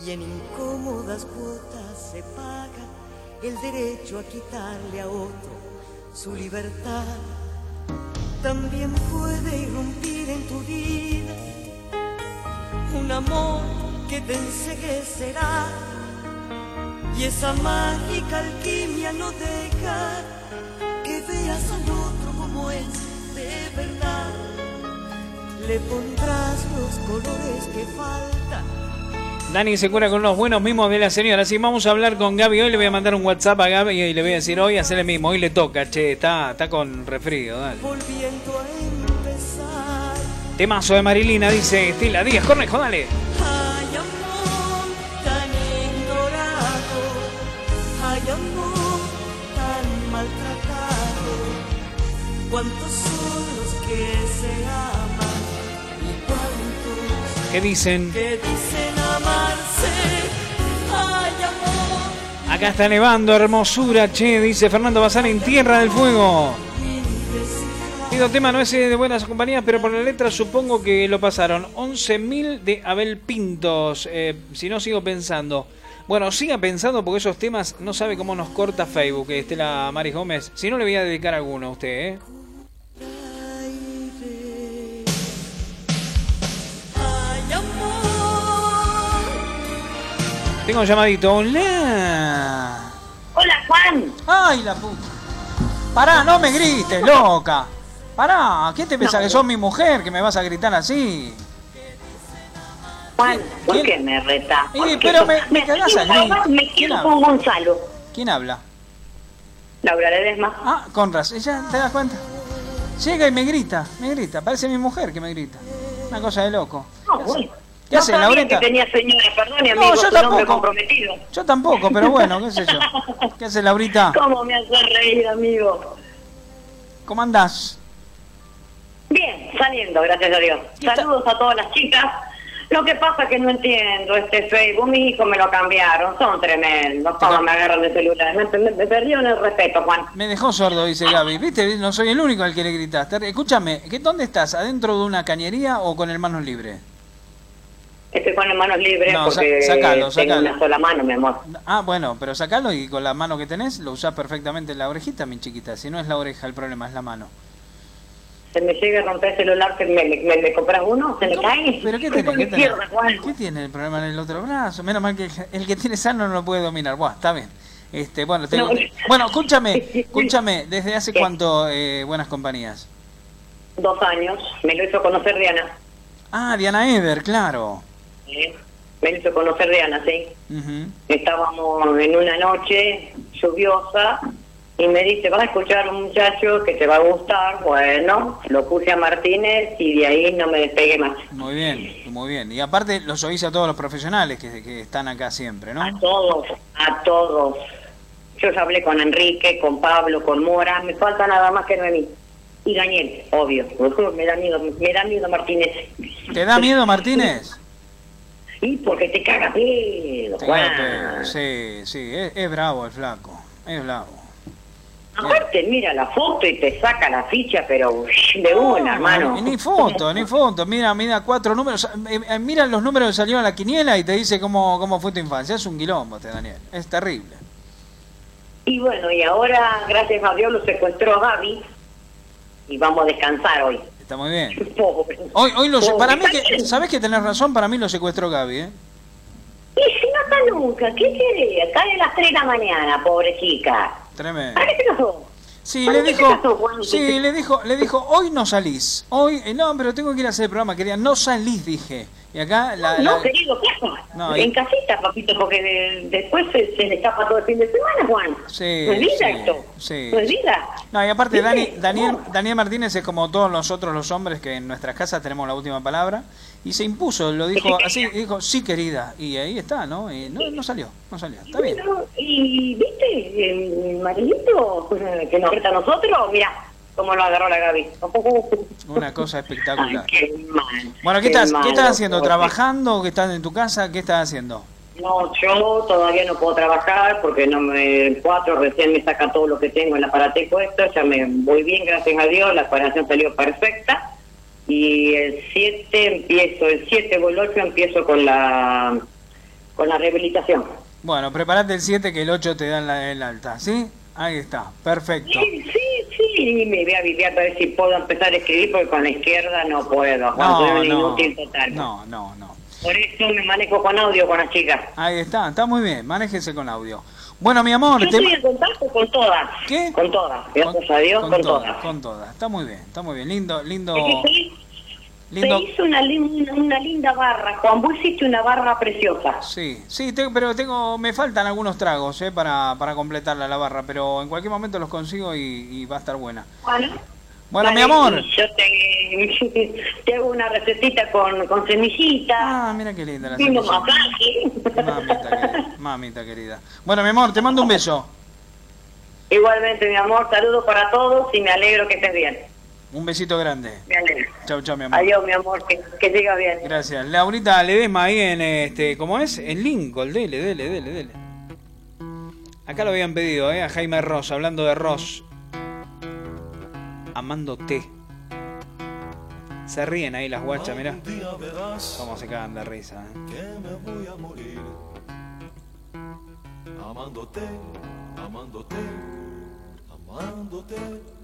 Y en incómodas cuotas se paga el derecho a quitarle a otro su libertad. También puede irrumpir en tu vida un amor que te enseguecerá y esa mágica alquimia no deja que veas al otro como es de verdad. Le pondrás los colores que faltan Dani se cura con unos buenos mimos de la señora. Así vamos a hablar con Gaby hoy. Le voy a mandar un WhatsApp a Gaby y le voy a decir hoy hacer el mismo. Hoy le toca, che, está, está con refrío, dale. volviendo a empezar. Temazo de Marilina, dice Estela Díaz Cornejo, dale. Hay amor tan ignorado, hay amor tan maltratado. ¿Cuántos Que dicen amarse. Ay, amor. Acá está nevando, hermosura, che, dice Fernando Bazán en Tierra del Fuego. Pido tema no es de buenas compañías, pero por la letra supongo que lo pasaron. 11.000 de Abel Pintos. Eh, si no, sigo pensando. Bueno, siga pensando porque esos temas no sabe cómo nos corta Facebook, eh, Estela Maris Gómez. Si no, le voy a dedicar alguno a usted, ¿eh? Tengo un llamadito. Hola. Hola, Juan. Ay, la puta. Pará, no me grites, loca. Pará, ¿qué te pensás que sos mi mujer que me vas a gritar así? Juan, ¿por qué me retás? Eh, pero me- me cagás a gritos. Me ¿Quién quiero con Gonzalo. ¿Quién habla? Laura Ledesma. Ah, con razón, ¿ya te das cuenta? Llega y me grita, me grita. Parece mi mujer que me grita. Una cosa de loco. No, bueno. ¿Qué no sabía Laurita? que tenía señora, perdón, No, amigo, yo tampoco. comprometido. Yo tampoco, pero bueno, qué sé yo. ¿Qué hace Laurita? ¿Cómo me hace reír, amigo? ¿Cómo andás? Bien, saliendo, gracias a Dios. Saludos a todas las chicas. Lo que pasa es que no entiendo este Facebook. Mis hijos me lo cambiaron. Son tremendos. ¿Cómo me agarran de celular? Me, me, me perdieron el respeto, Juan. Me dejó sordo, dice Gaby. ¿Viste? No soy el único al que le gritaste. Escúchame, ¿qué, ¿dónde estás? ¿Adentro de una cañería o con el manos libres? Estoy con las manos libres No, porque sacalo, tengo una sola mano, mi amor. Ah, bueno, pero sacalo y con la mano que tenés lo usás perfectamente en la orejita, mi chiquita. Si no es la oreja el problema, es la mano. Se me llega a romper el celular, ¿me, me, me, me compras uno? ¿Se me cae? ¿Pero qué por ¿Qué tiene el problema en el otro brazo? Menos mal que el que tiene sano no lo puede dominar. Buah, está bien. Este, bueno, No. bueno, escúchame, escúchame, ¿desde hace cuánto eh, buenas compañías? Dos años. Me lo hizo conocer Diana. Ah, Diana Eder, claro. ¿Eh? Me hizo conocer Diana, sí. Ujú. Estábamos en una noche lluviosa y me dice, vas a escuchar un muchacho que te va a gustar. Bueno, lo puse a Martínez y de ahí no me despegué más. Muy bien, muy bien. Y aparte los oís a todos los profesionales que, que están acá siempre, ¿no? A todos, a todos. Yo ya hablé con Enrique, con Pablo, con Mora, me falta nada más que Noemí. Y Daniel, obvio. Me da miedo, me da miedo Martínez. ¿Te da miedo Martínez? Y porque te caga pedo, Te Juan. Sí, sí, es, es bravo el flaco, es bravo. Aparte mira la foto y te saca la ficha, pero de una, hermano. Ni foto, ni foto. Mira, mira cuatro números. eh, eh, Mira los números que salieron a la quiniela y te dice cómo, cómo fue tu infancia. Es un quilombo, este Daniel. Es terrible. Y bueno, y ahora, gracias a Dios, lo secuestró Gaby y vamos a descansar hoy. Está muy bien. Pobre. Hoy, hoy lo, Pobre. para mí que, ¿sabes que tenés razón? Para mí lo secuestró Gaby, ¿eh? Y si no está nunca, ¿qué quiere? Cae a las 3 de la mañana, pobre chica. Tremendo. Sí, ¿Para le dijo, casó, sí, le dijo, le dijo, hoy no salís. Hoy, eh, no, pero tengo que ir a hacer el programa. Quería, no salís, dije. Y acá la, No, la- querido, ¿qué haces? No, y- En casita, papito, porque de- después se, se le escapa todo el fin de semana, Juan. Sí, ¿No es vida sí, esto? sí. ¿No es vida? No, y aparte. Dani, Daniel. Daniel Martínez es como todos nosotros los hombres que en nuestras casas tenemos la última palabra y se impuso, lo dijo así, dijo, sí querida, y ahí está, ¿no? Y no, no salió, no salió, está bien. Y viste, el maridito eh, que nos reta a nosotros, mira cómo lo agarró la Gaby. Una cosa espectacular. Qué mal. Bueno, ¿qué qué estás, ¿qué estás haciendo? ¿Trabajando? ¿Qué estás en tu casa? ¿Qué estás haciendo? No, yo todavía no puedo trabajar porque no me el 4 recién me saca todo lo que tengo en el aparate puesto, ya me voy bien, gracias a Dios, la operación salió perfecta y el 7 empiezo, el 7 o el 8 empiezo con la con la rehabilitación. Bueno, prepárate el 7 que el 8 te dan la, el alta, ¿sí? Ahí está, perfecto. Sí, sí, sí, me voy a vivir a ver si puedo empezar a escribir porque con la izquierda no puedo, No, no, total. no, no, no. Por eso me manejo con audio con las chicas. Ahí está, está muy bien, manéjese con audio. Bueno, mi amor, Yo te- estoy en contacto con todas. ¿Qué? Con todas, gracias a Dios, con, todas. con todas. Está muy bien, está muy bien. Lindo, lindo, Es que sí, lindo. Se hizo una, una linda barra, Juan, vos hiciste una barra preciosa. Sí, sí, te- pero tengo, me faltan algunos tragos eh, para, para completarla la barra, pero en cualquier momento los consigo y, y va a estar buena. Bueno, Bueno, mi amor. Yo te, te hago una recetita con, con semillitas. Ah, mira qué linda la semillita. Mamita querida, mamita querida. Bueno, mi amor, te mando un beso. Igualmente, mi amor, saludos para todos y me alegro que estés bien. Un besito grande. Me alegro. Chau, chau, mi amor. Adiós, mi amor, que, que siga bien. Gracias. Laurita Ledesma ahí en este, ¿cómo es? En Lincoln, dele, dele, dele, dele. Acá lo habían pedido, ¿eh? A Jaime Ross, hablando de Ross. Amándote. Se ríen ahí las guachas, mirá. Cómo se cagan de risa. ¿eh? que me voy a morir amándote, amándote, amándote.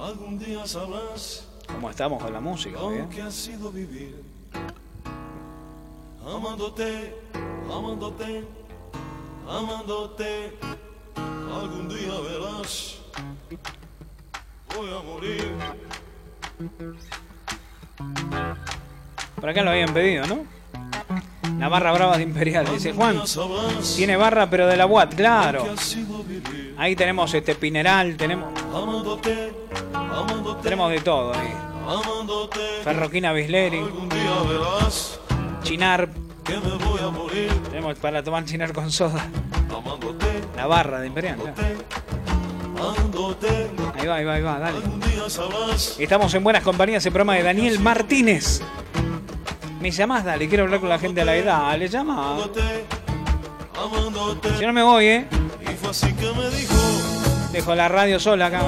Algún día sabrás ¿Cómo estamos con la música? lo ¿bien? que ha sido vivir. Amándote, amándote, amándote. Algún día verás, voy a morir. Por acá lo habían pedido, ¿no? La barra brava de Imperial. Dice Juan, tiene barra pero de la Watt, claro. Ahí tenemos este Pineral, tenemos, tenemos de todo ahí. Ferroquina Bisleri, Chinar, tenemos para tomar Chinar con soda. La barra de Imperial, claro. Ahí va, ahí va, ahí va, dale. Estamos en buenas compañías, el programa de Daniel Martínez. Me llamás, dale, quiero hablar con la gente de la edad. Le llama. Si no me voy, ¿eh? Dejo la radio sola acá.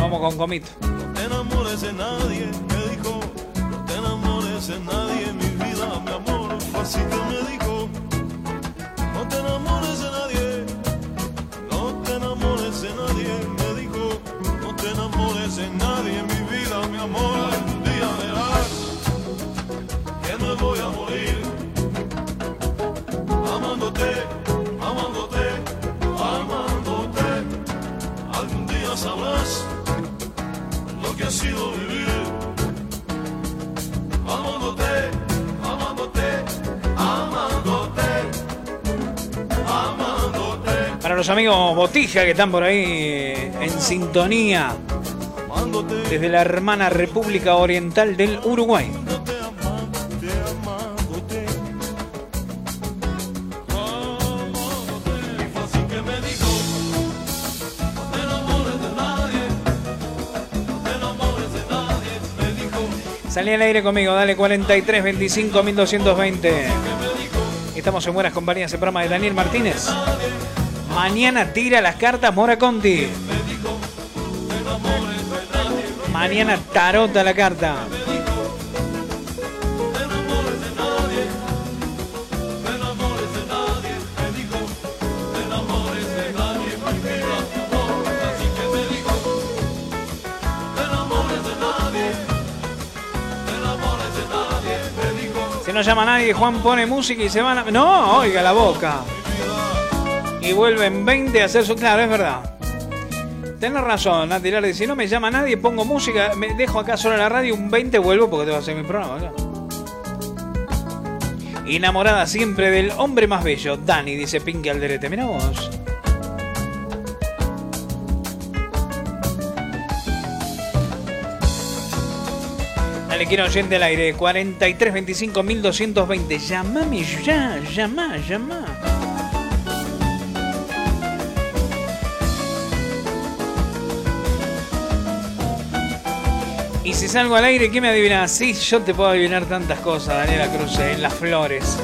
Vamos con comito. no te enamores de nadie. Me dijo, no te enamores de nadie, mi vida, mi amor. Así que me dijo, amigos Botija que están por ahí en sintonía desde la hermana República Oriental del Uruguay. Salí al aire conmigo, dale 43 25 1220. Estamos en buenas compañías, el programa de Daniel Martínez. Mañana tira las cartas Mora Conti. Mañana tarota la carta. Si no llama nadie, Juan pone música y se van a... No, oiga la boca. Y vuelven 20 a hacer su... Claro, es verdad. Tenés razón, Nati Lardi. Si no me llama nadie, pongo música, me dejo acá solo en la radio, un 20 vuelvo porque tengo que hacer mi programa acá. Enamorada siempre del hombre más bello, Dani, dice Pinky Alderete. Mira vos. Dale, quiero oyente al aire. 43 25 1220. Llamame ya, llama, llama. Y si salgo al aire, ¿qué me adivinas? Sí, yo te puedo adivinar tantas cosas, Daniela Cruz, en las flores.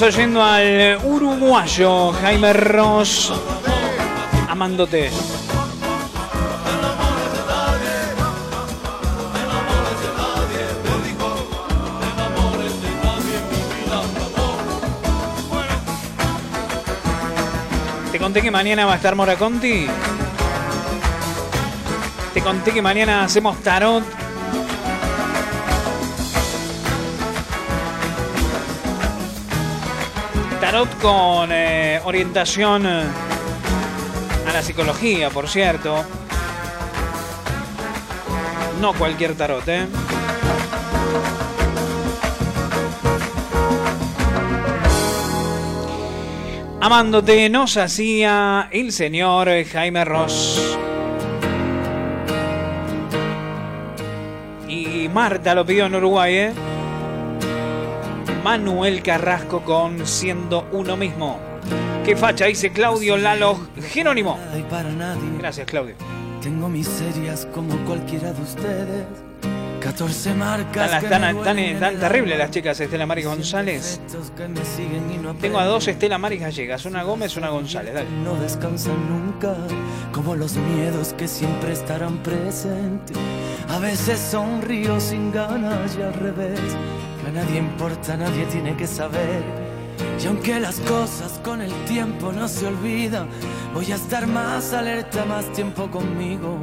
Estamos oyendo al uruguayo Jaime Ross amándote. Te conté que mañana va a estar Mora Conti. Te conté que mañana hacemos tarot. tarot con eh, orientación eh, a la psicología, por cierto. No cualquier tarot, ¿eh? Amándote nos hacía el señor Jaime Ross. Y Marta lo pidió en Uruguay, ¿eh? Manuel Carrasco con Siendo Uno Mismo. ¿Qué facha? Dice Claudio Lalo Jerónimo. Gracias, Claudio. Tengo miserias como cualquiera de ustedes. 14 marcas. Tan, tan, tan, terribles las chicas Estela Maris González. Tengo a dos Estela Maris gallegas, una Gómez, una González. Dale. no descansan nunca, como los miedos que siempre estarán presentes. A veces sonrío sin ganas y al revés. Nadie importa, nadie tiene que saber. Y aunque las cosas con el tiempo no se olvidan, voy a estar más alerta, más tiempo conmigo.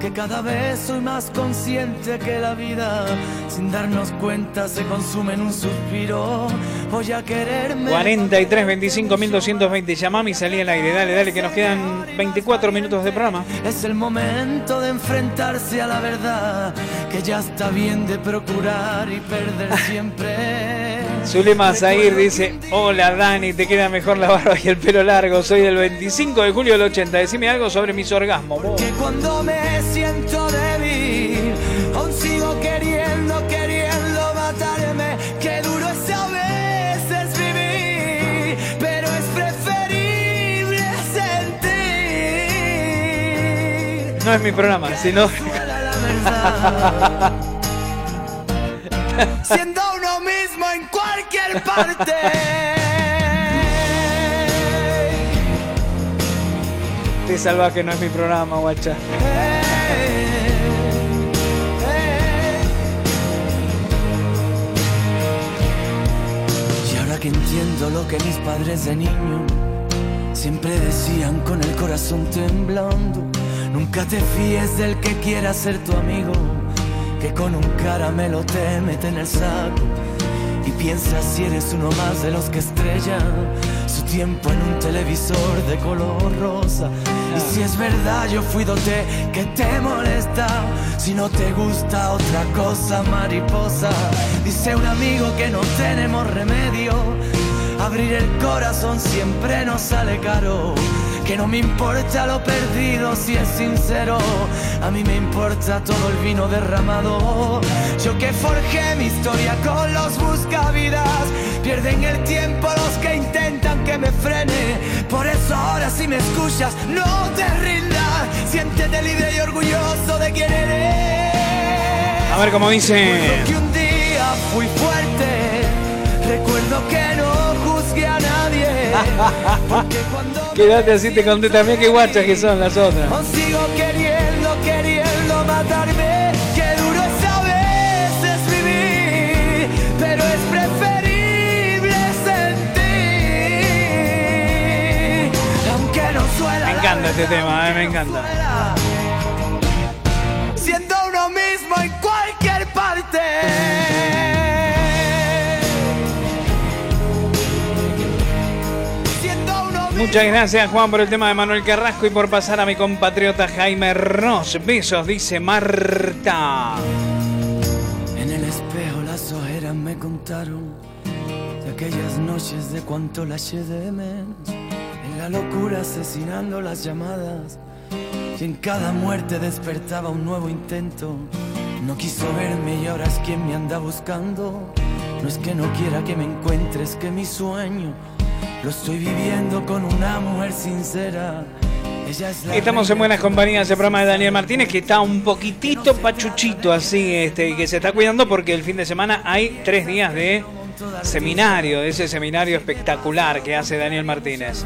Que cada vez soy más consciente que la vida, sin darnos cuenta, se consume en un suspiro. Voy a quererme. 43 25 1220. Llamame y salí al aire. Dale, dale, que nos quedan 24 minutos de programa. Es el momento de enfrentarse a la verdad, que ya está bien de procurar y perder siempre. Zulema Zahir dice: Hola Dani, te queda mejor la barba y el pelo largo. Soy del 25 de julio del 80. Decime algo sobre mis orgasmos. vos. Que cuando me siento débil, aún sigo queriendo, queriendo matarme. Qué duro es a veces vivir, pero es preferible sentir. No es mi programa, sino. siendo uno mismo en cualquier parte. Te salvaje no es mi programa, guacha. Que entiendo lo que mis padres de niño siempre decían con el corazón temblando, nunca te fíes del que quiera ser tu amigo, que con un caramelo te mete en el saco. Y piensas si eres uno más de los que estrellan su tiempo en un televisor de color rosa. Y si es verdad, yo fui dote que te molesta. Si no te gusta otra cosa, mariposa. Dice un amigo que no tenemos remedio. Abrir el corazón siempre nos sale caro. Que no me importa lo perdido si es sincero. A mí me importa todo el vino derramado. Yo que forjé mi historia con los buscavidas. Pierden el tiempo los que intentan que me frene. Por eso ahora si me escuchas, no te rindas. Siéntete libre y orgulloso de quién eres. A ver cómo dice. Recuerdo que un día fui fuerte. Recuerdo que Quédate así, te conté también qué guachas que son las otras. Aún sigo queriendo, queriendo matarme. Qué duro es a veces vivir, pero es preferible sentir. Aunque no suela. Me encanta este tema, eh, me encanta. Muchas gracias Juan por el tema de Manuel Carrasco y por pasar a mi compatriota Jaime Ross. Besos, dice Marta. En el espejo las ojeras me contaron de aquellas noches de cuánto la eché de menos. En la locura asesinando las llamadas y en cada muerte despertaba un nuevo intento. No quiso verme y ahora es quien me anda buscando. No es que no quiera que me encuentres, que mi sueño lo estoy viviendo con una mujer sincera. La Estamos en buenas compañías, el programa de Daniel Martínez, que está un poquitito pachuchito así, este, que se está cuidando porque el fin de semana hay tres días de seminario, de ese seminario espectacular que hace Daniel Martínez.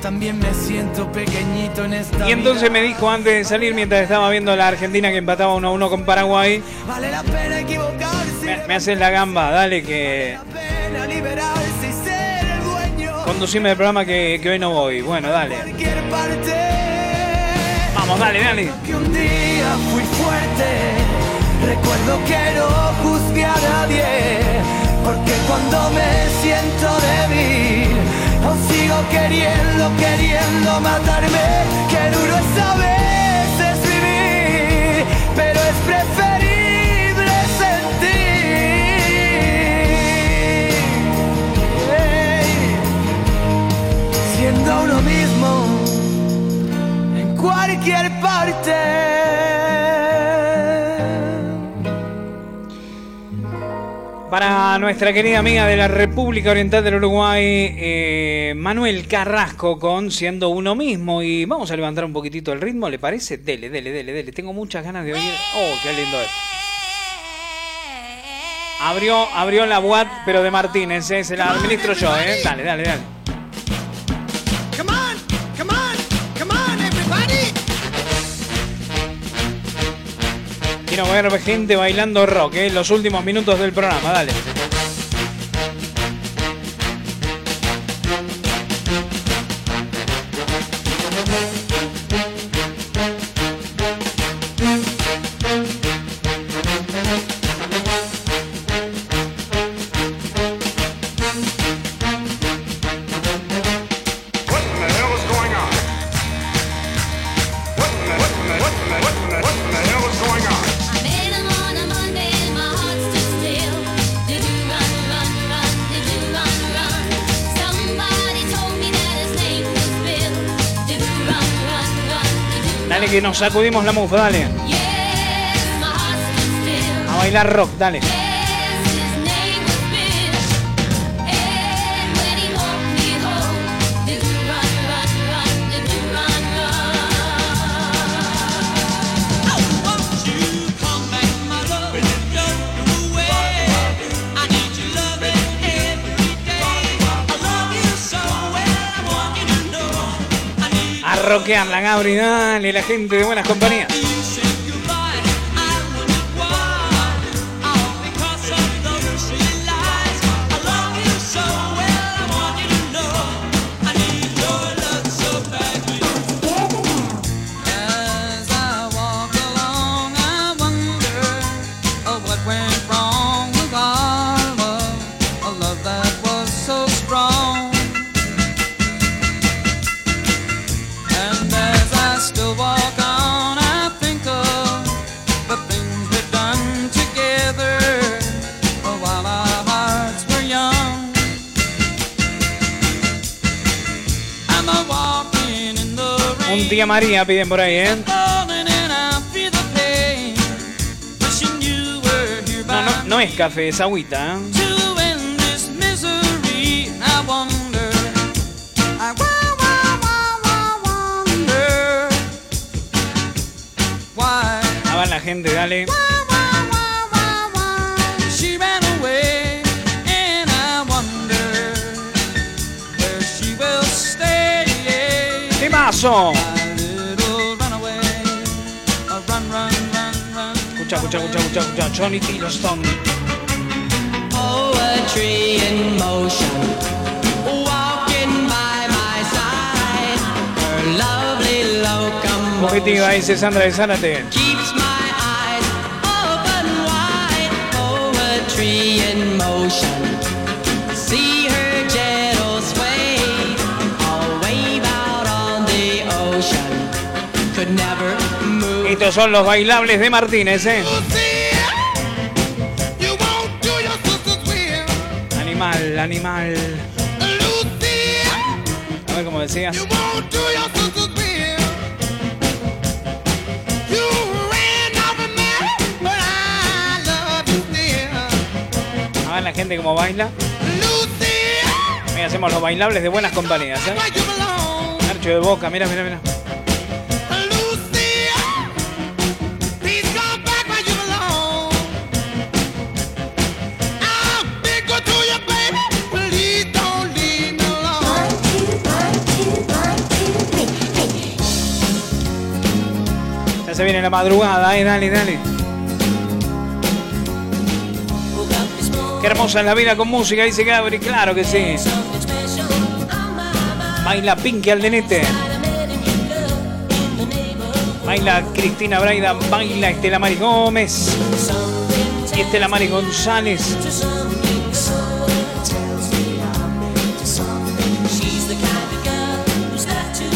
también me siento pequeñito en esta Y entonces me dijo antes de salir, mientras estaba viendo a la Argentina que empataba 1 a 1 con Paraguay, Vale la pena equivocarse, me, me haces la gamba, dale que conducime el programa que, que hoy no voy. Bueno, dale. Vamos, dale, dale. Que un día fui fuerte, recuerdo que no juzgué a nadie, porque cuando me siento débil, aún sigo queriendo, queriendo matarme. Qué duro es a veces vivir, pero es preferible uno mismo en cualquier parte. Para nuestra querida amiga de la República Oriental del Uruguay, eh, Manuel Carrasco con Siendo uno mismo. Y vamos a levantar un poquitito el ritmo, ¿le parece? Dele, dele, dele, dele. Tengo muchas ganas de oír. ¡Oh, qué lindo es! Abrió, abrió la UAT, pero de Martínez, ¿eh? se la administro yo, ¿eh? Dale, dale, dale. Ver gente bailando rock, ¿eh? Los últimos minutos del programa, dale. Sacudimos la mufa, dale. A bailar rock, dale. A rockear la Gabri, dale, la gente de buenas compañías. Tía María piden por ahí, ¿eh? No, no, es café, es agüita, ¿eh? to end this misery. I Johnny Thieler's Poetry in motion. Comitiva dice Sandra de Zárate. Keeps Estos son los bailables de Martínez, ¿eh? Animal, animal. A ver cómo decías. A ver la gente cómo baila. Mira, hacemos los bailables de buenas compañías, ¿eh? Archo de boca, mira, mira, mira. Se viene la madrugada, eh, dale, dale. Qué hermosa es la vida con música, dice Gabri, claro que sí. Baila Pinky Aldenete. Baila Cristina Braida, baila Estela Mari Gómez. Estela Mari González.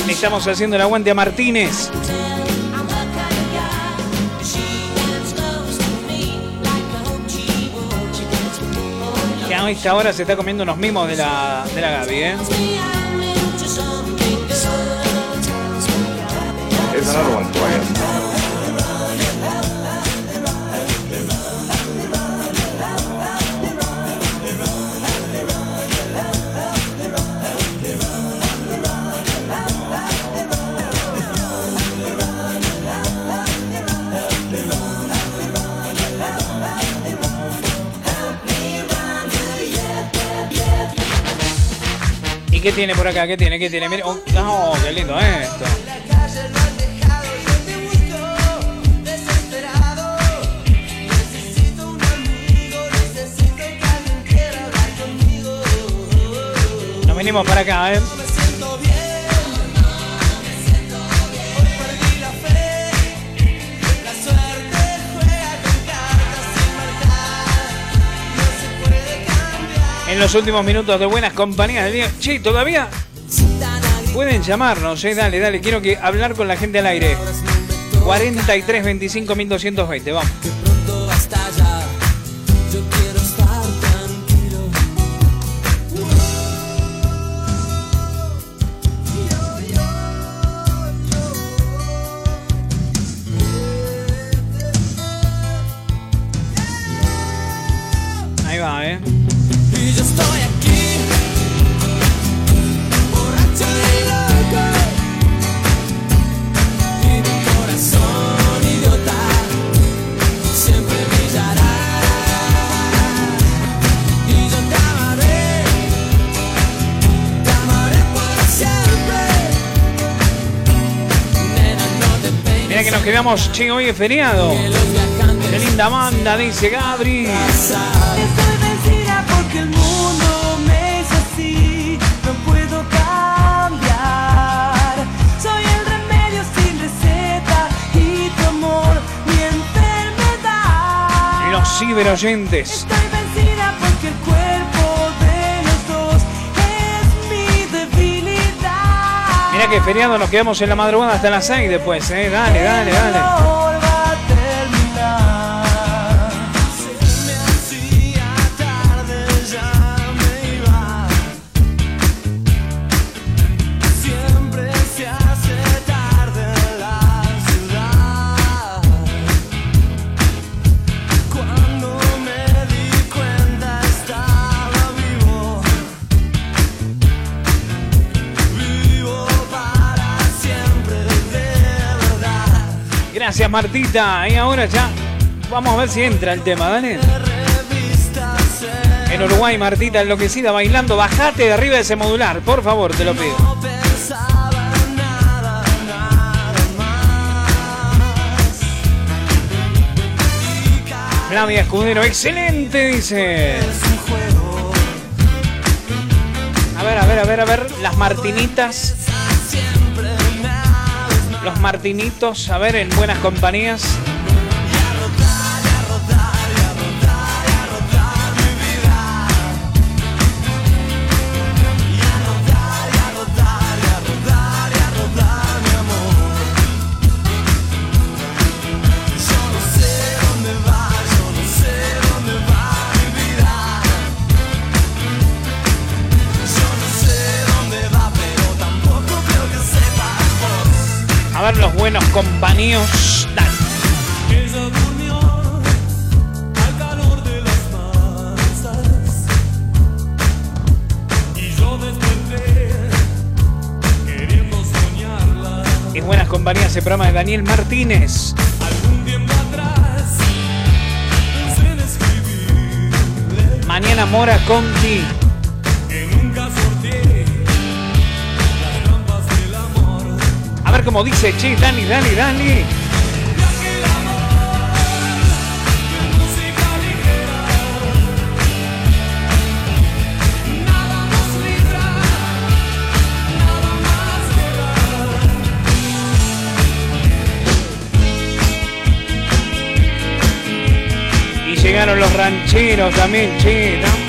Le estamos haciendo el aguante a Martínez. A esta hora se está comiendo unos mimos de la, de la Gaby, ¿eh? Here's another qué tiene por acá? ¿Qué tiene? ¿Qué tiene? Mire, oh, oh, qué lindo esto. Nos venimos para acá, ¿eh? En los últimos minutos de buenas compañías del día. Che, todavía pueden llamarnos, eh. Dale, dale. Quiero que hablar con la gente al aire. 43 25 1220, vamos. Quedamos, che, hoy es feriado. Qué linda banda, dice Gabri. Estoy vencida que feriado nos quedamos en la madrugada hasta las 6 después, ¿eh? Dale, dale, dale. Gracias, Martita. Y ahora ya vamos a ver si entra el tema, dale. En Uruguay, Martita enloquecida bailando. Bajate de arriba de ese modular, por favor, te lo pido. Flavia Escudero, excelente, dice. A ver, a ver, a ver, a ver. Las Martinitas. Los Martinitos, a ver, en buenas compañías. Desperté queriendo soñarla. En buenas compañías, el programa de Daniel Martínez. Mañana Mora Conti. Cómo dice, che, Dani, Dani, Dani. Y llegaron los rancheros también, che. No.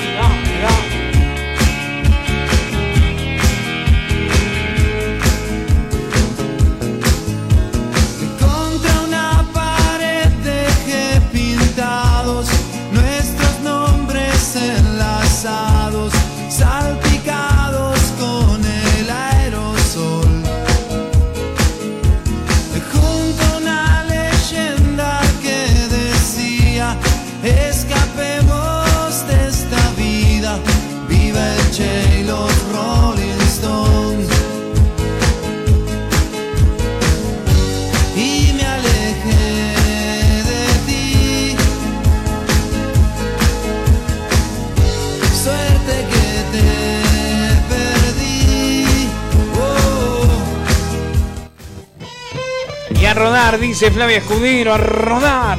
Flavia Escudero, a rodar.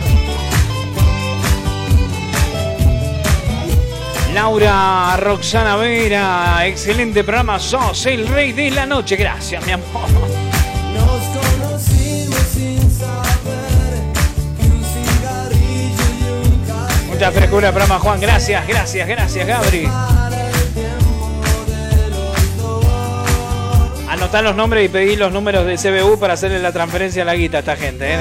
Laura Roxana Vera, excelente programa, sos el rey de la noche. Gracias, mi amor. Nos conocimos sin saber que un cigarrillo y un café Mucha frescura programa, Juan. Gracias, gracias, gracias, Gabri. Anotá los nombres y pedí los números de CBU para hacerle la transferencia a la guita a esta gente, ¿eh?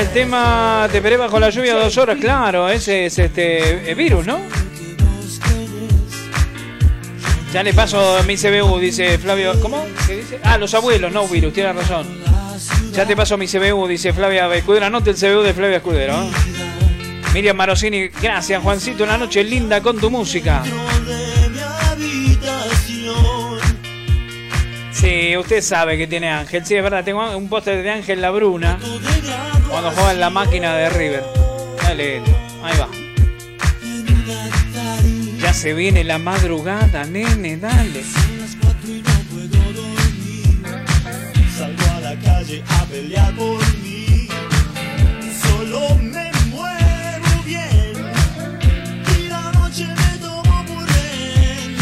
El tema Te esperé bajo la lluvia dos horas, claro, ese es este eh, virus, ¿no? Ya le paso mi CBU, dice Flavio. ¿Cómo? Ah, los abuelos, no virus, tiene razón. Ya te paso mi CBU, dice Flavia Escudero. Anote el CBU de Flavia Escudero. ¿eh? Miriam Marosini, gracias Juancito, una noche linda con tu música. Sí, usted sabe que tiene Ángel. Sí, es verdad, tengo un póster de Ángel La Bruna cuando juega en la máquina de River. Dale, ahí va. Ya se viene la madrugada, nene, dale. Salgo a la calle a pelear por mí. Solo me muevo bien. Y la noche me tomo por rehén.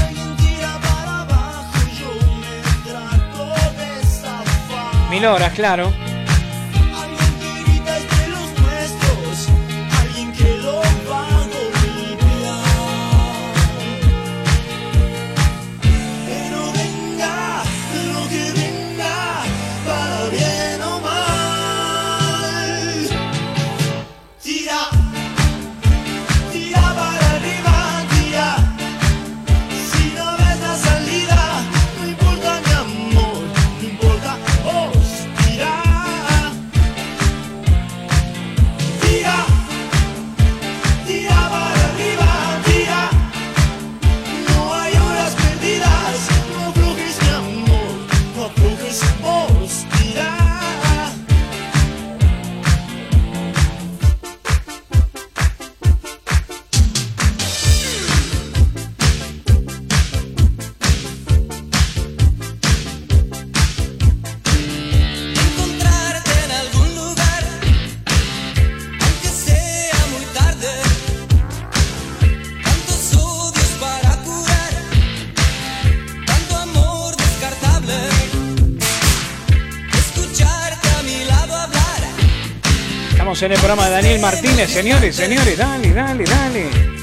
Alguien tira para abajo, yo me trato de zafar. Mil horas, claro. En el programa de Daniel Martínez, señores, señores, dale, dale, dale.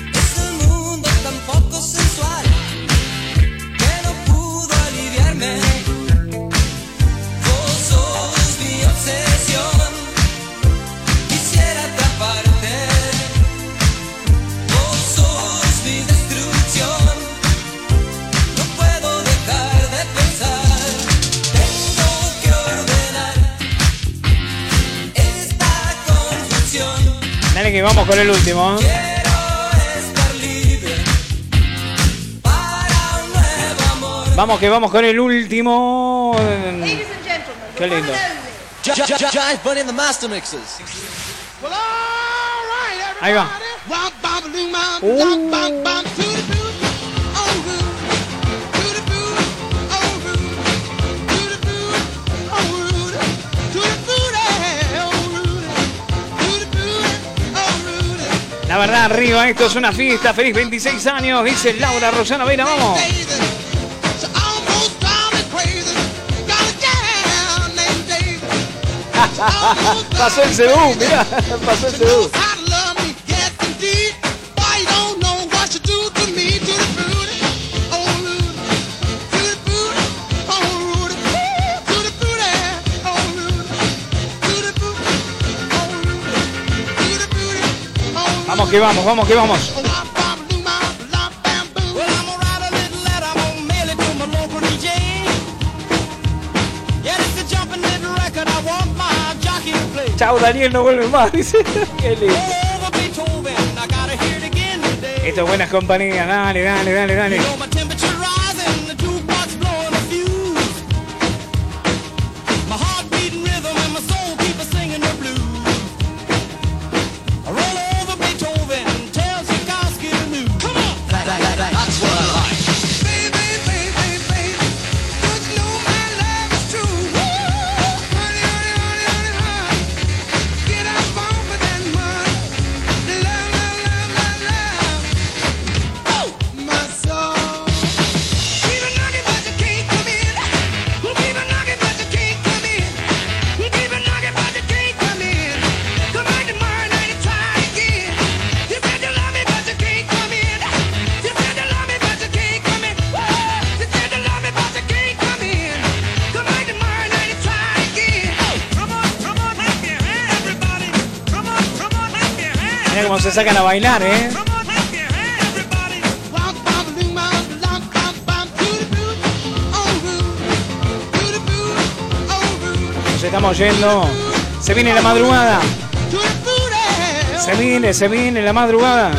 Que vamos con el último. Qué lindo. Giant Bunny and the Master Mixers. Ahí va. La verdad, arriba, esto es una fiesta. Feliz 26 años, dice Laura Rosana. Vera, vamos. pasó el CBU, mirá, pasó el CBU. Vamos que vamos, vamos que vamos. Chao, Daniel, no vuelve más. Dice. Qué lindo. Esto es buenas compañías. Dale, dale, dale, Mira cómo se sacan a bailar, ¿eh? Nos estamos yendo. Se viene la madrugada. Se viene, se viene la madrugada.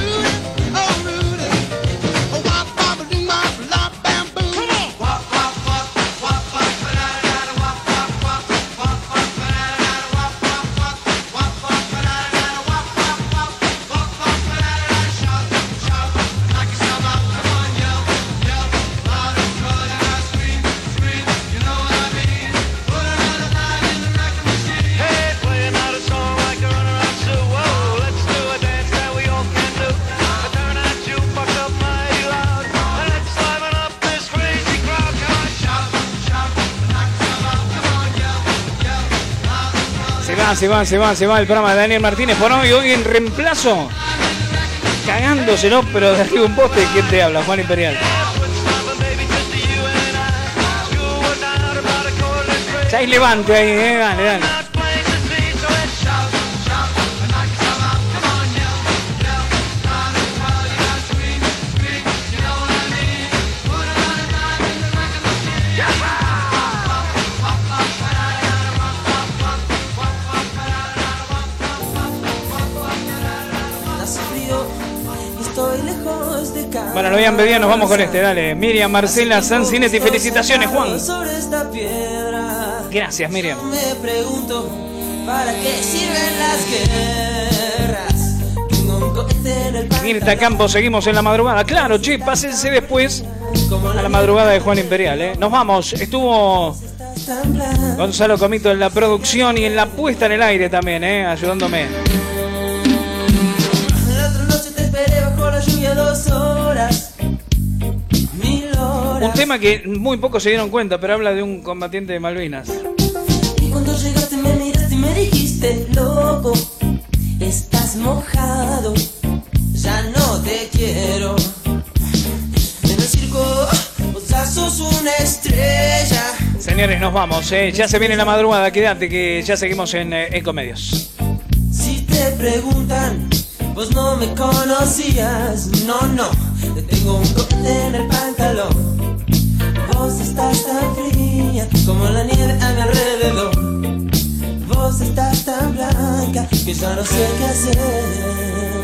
Se va, se va, se va el programa de Daniel Martínez por hoy, hoy en reemplazo. Cagándose, ¿no? Pero de arriba un poste, ¿quién te habla? Juan Imperial. Ya levante ahí, ¿eh? Dale, dale. Bueno, lo habían pedido, nos vamos con este, dale. Miriam Marcela Sancinetti, felicitaciones, Juan. Gracias, Miriam. me pregunto para qué sirven las guerras. Mirta Campos, seguimos en la madrugada. Claro, che, pásense después a la madrugada de Juan Imperial, ¿eh? Nos vamos. Estuvo Gonzalo Comito en la producción y en la puesta en el aire también, ¿eh? Ayudándome. Un tema que muy pocos se dieron cuenta, pero habla de un combatiente de Malvinas. Y cuando llegaste me miraste y me dijiste, loco, estás mojado, ya no te quiero. En el circo, vos ya sos una estrella. Señores, nos vamos, ¿eh? Ya se viene la madrugada, quédate que ya seguimos en, eh, en Comedios. Si te preguntan, vos no me conocías, no, no, te tengo un cohete en el pantalón. Vos estás tan fría como la nieve a mi alrededor. Vos estás tan blanca que ya no sé qué hacer.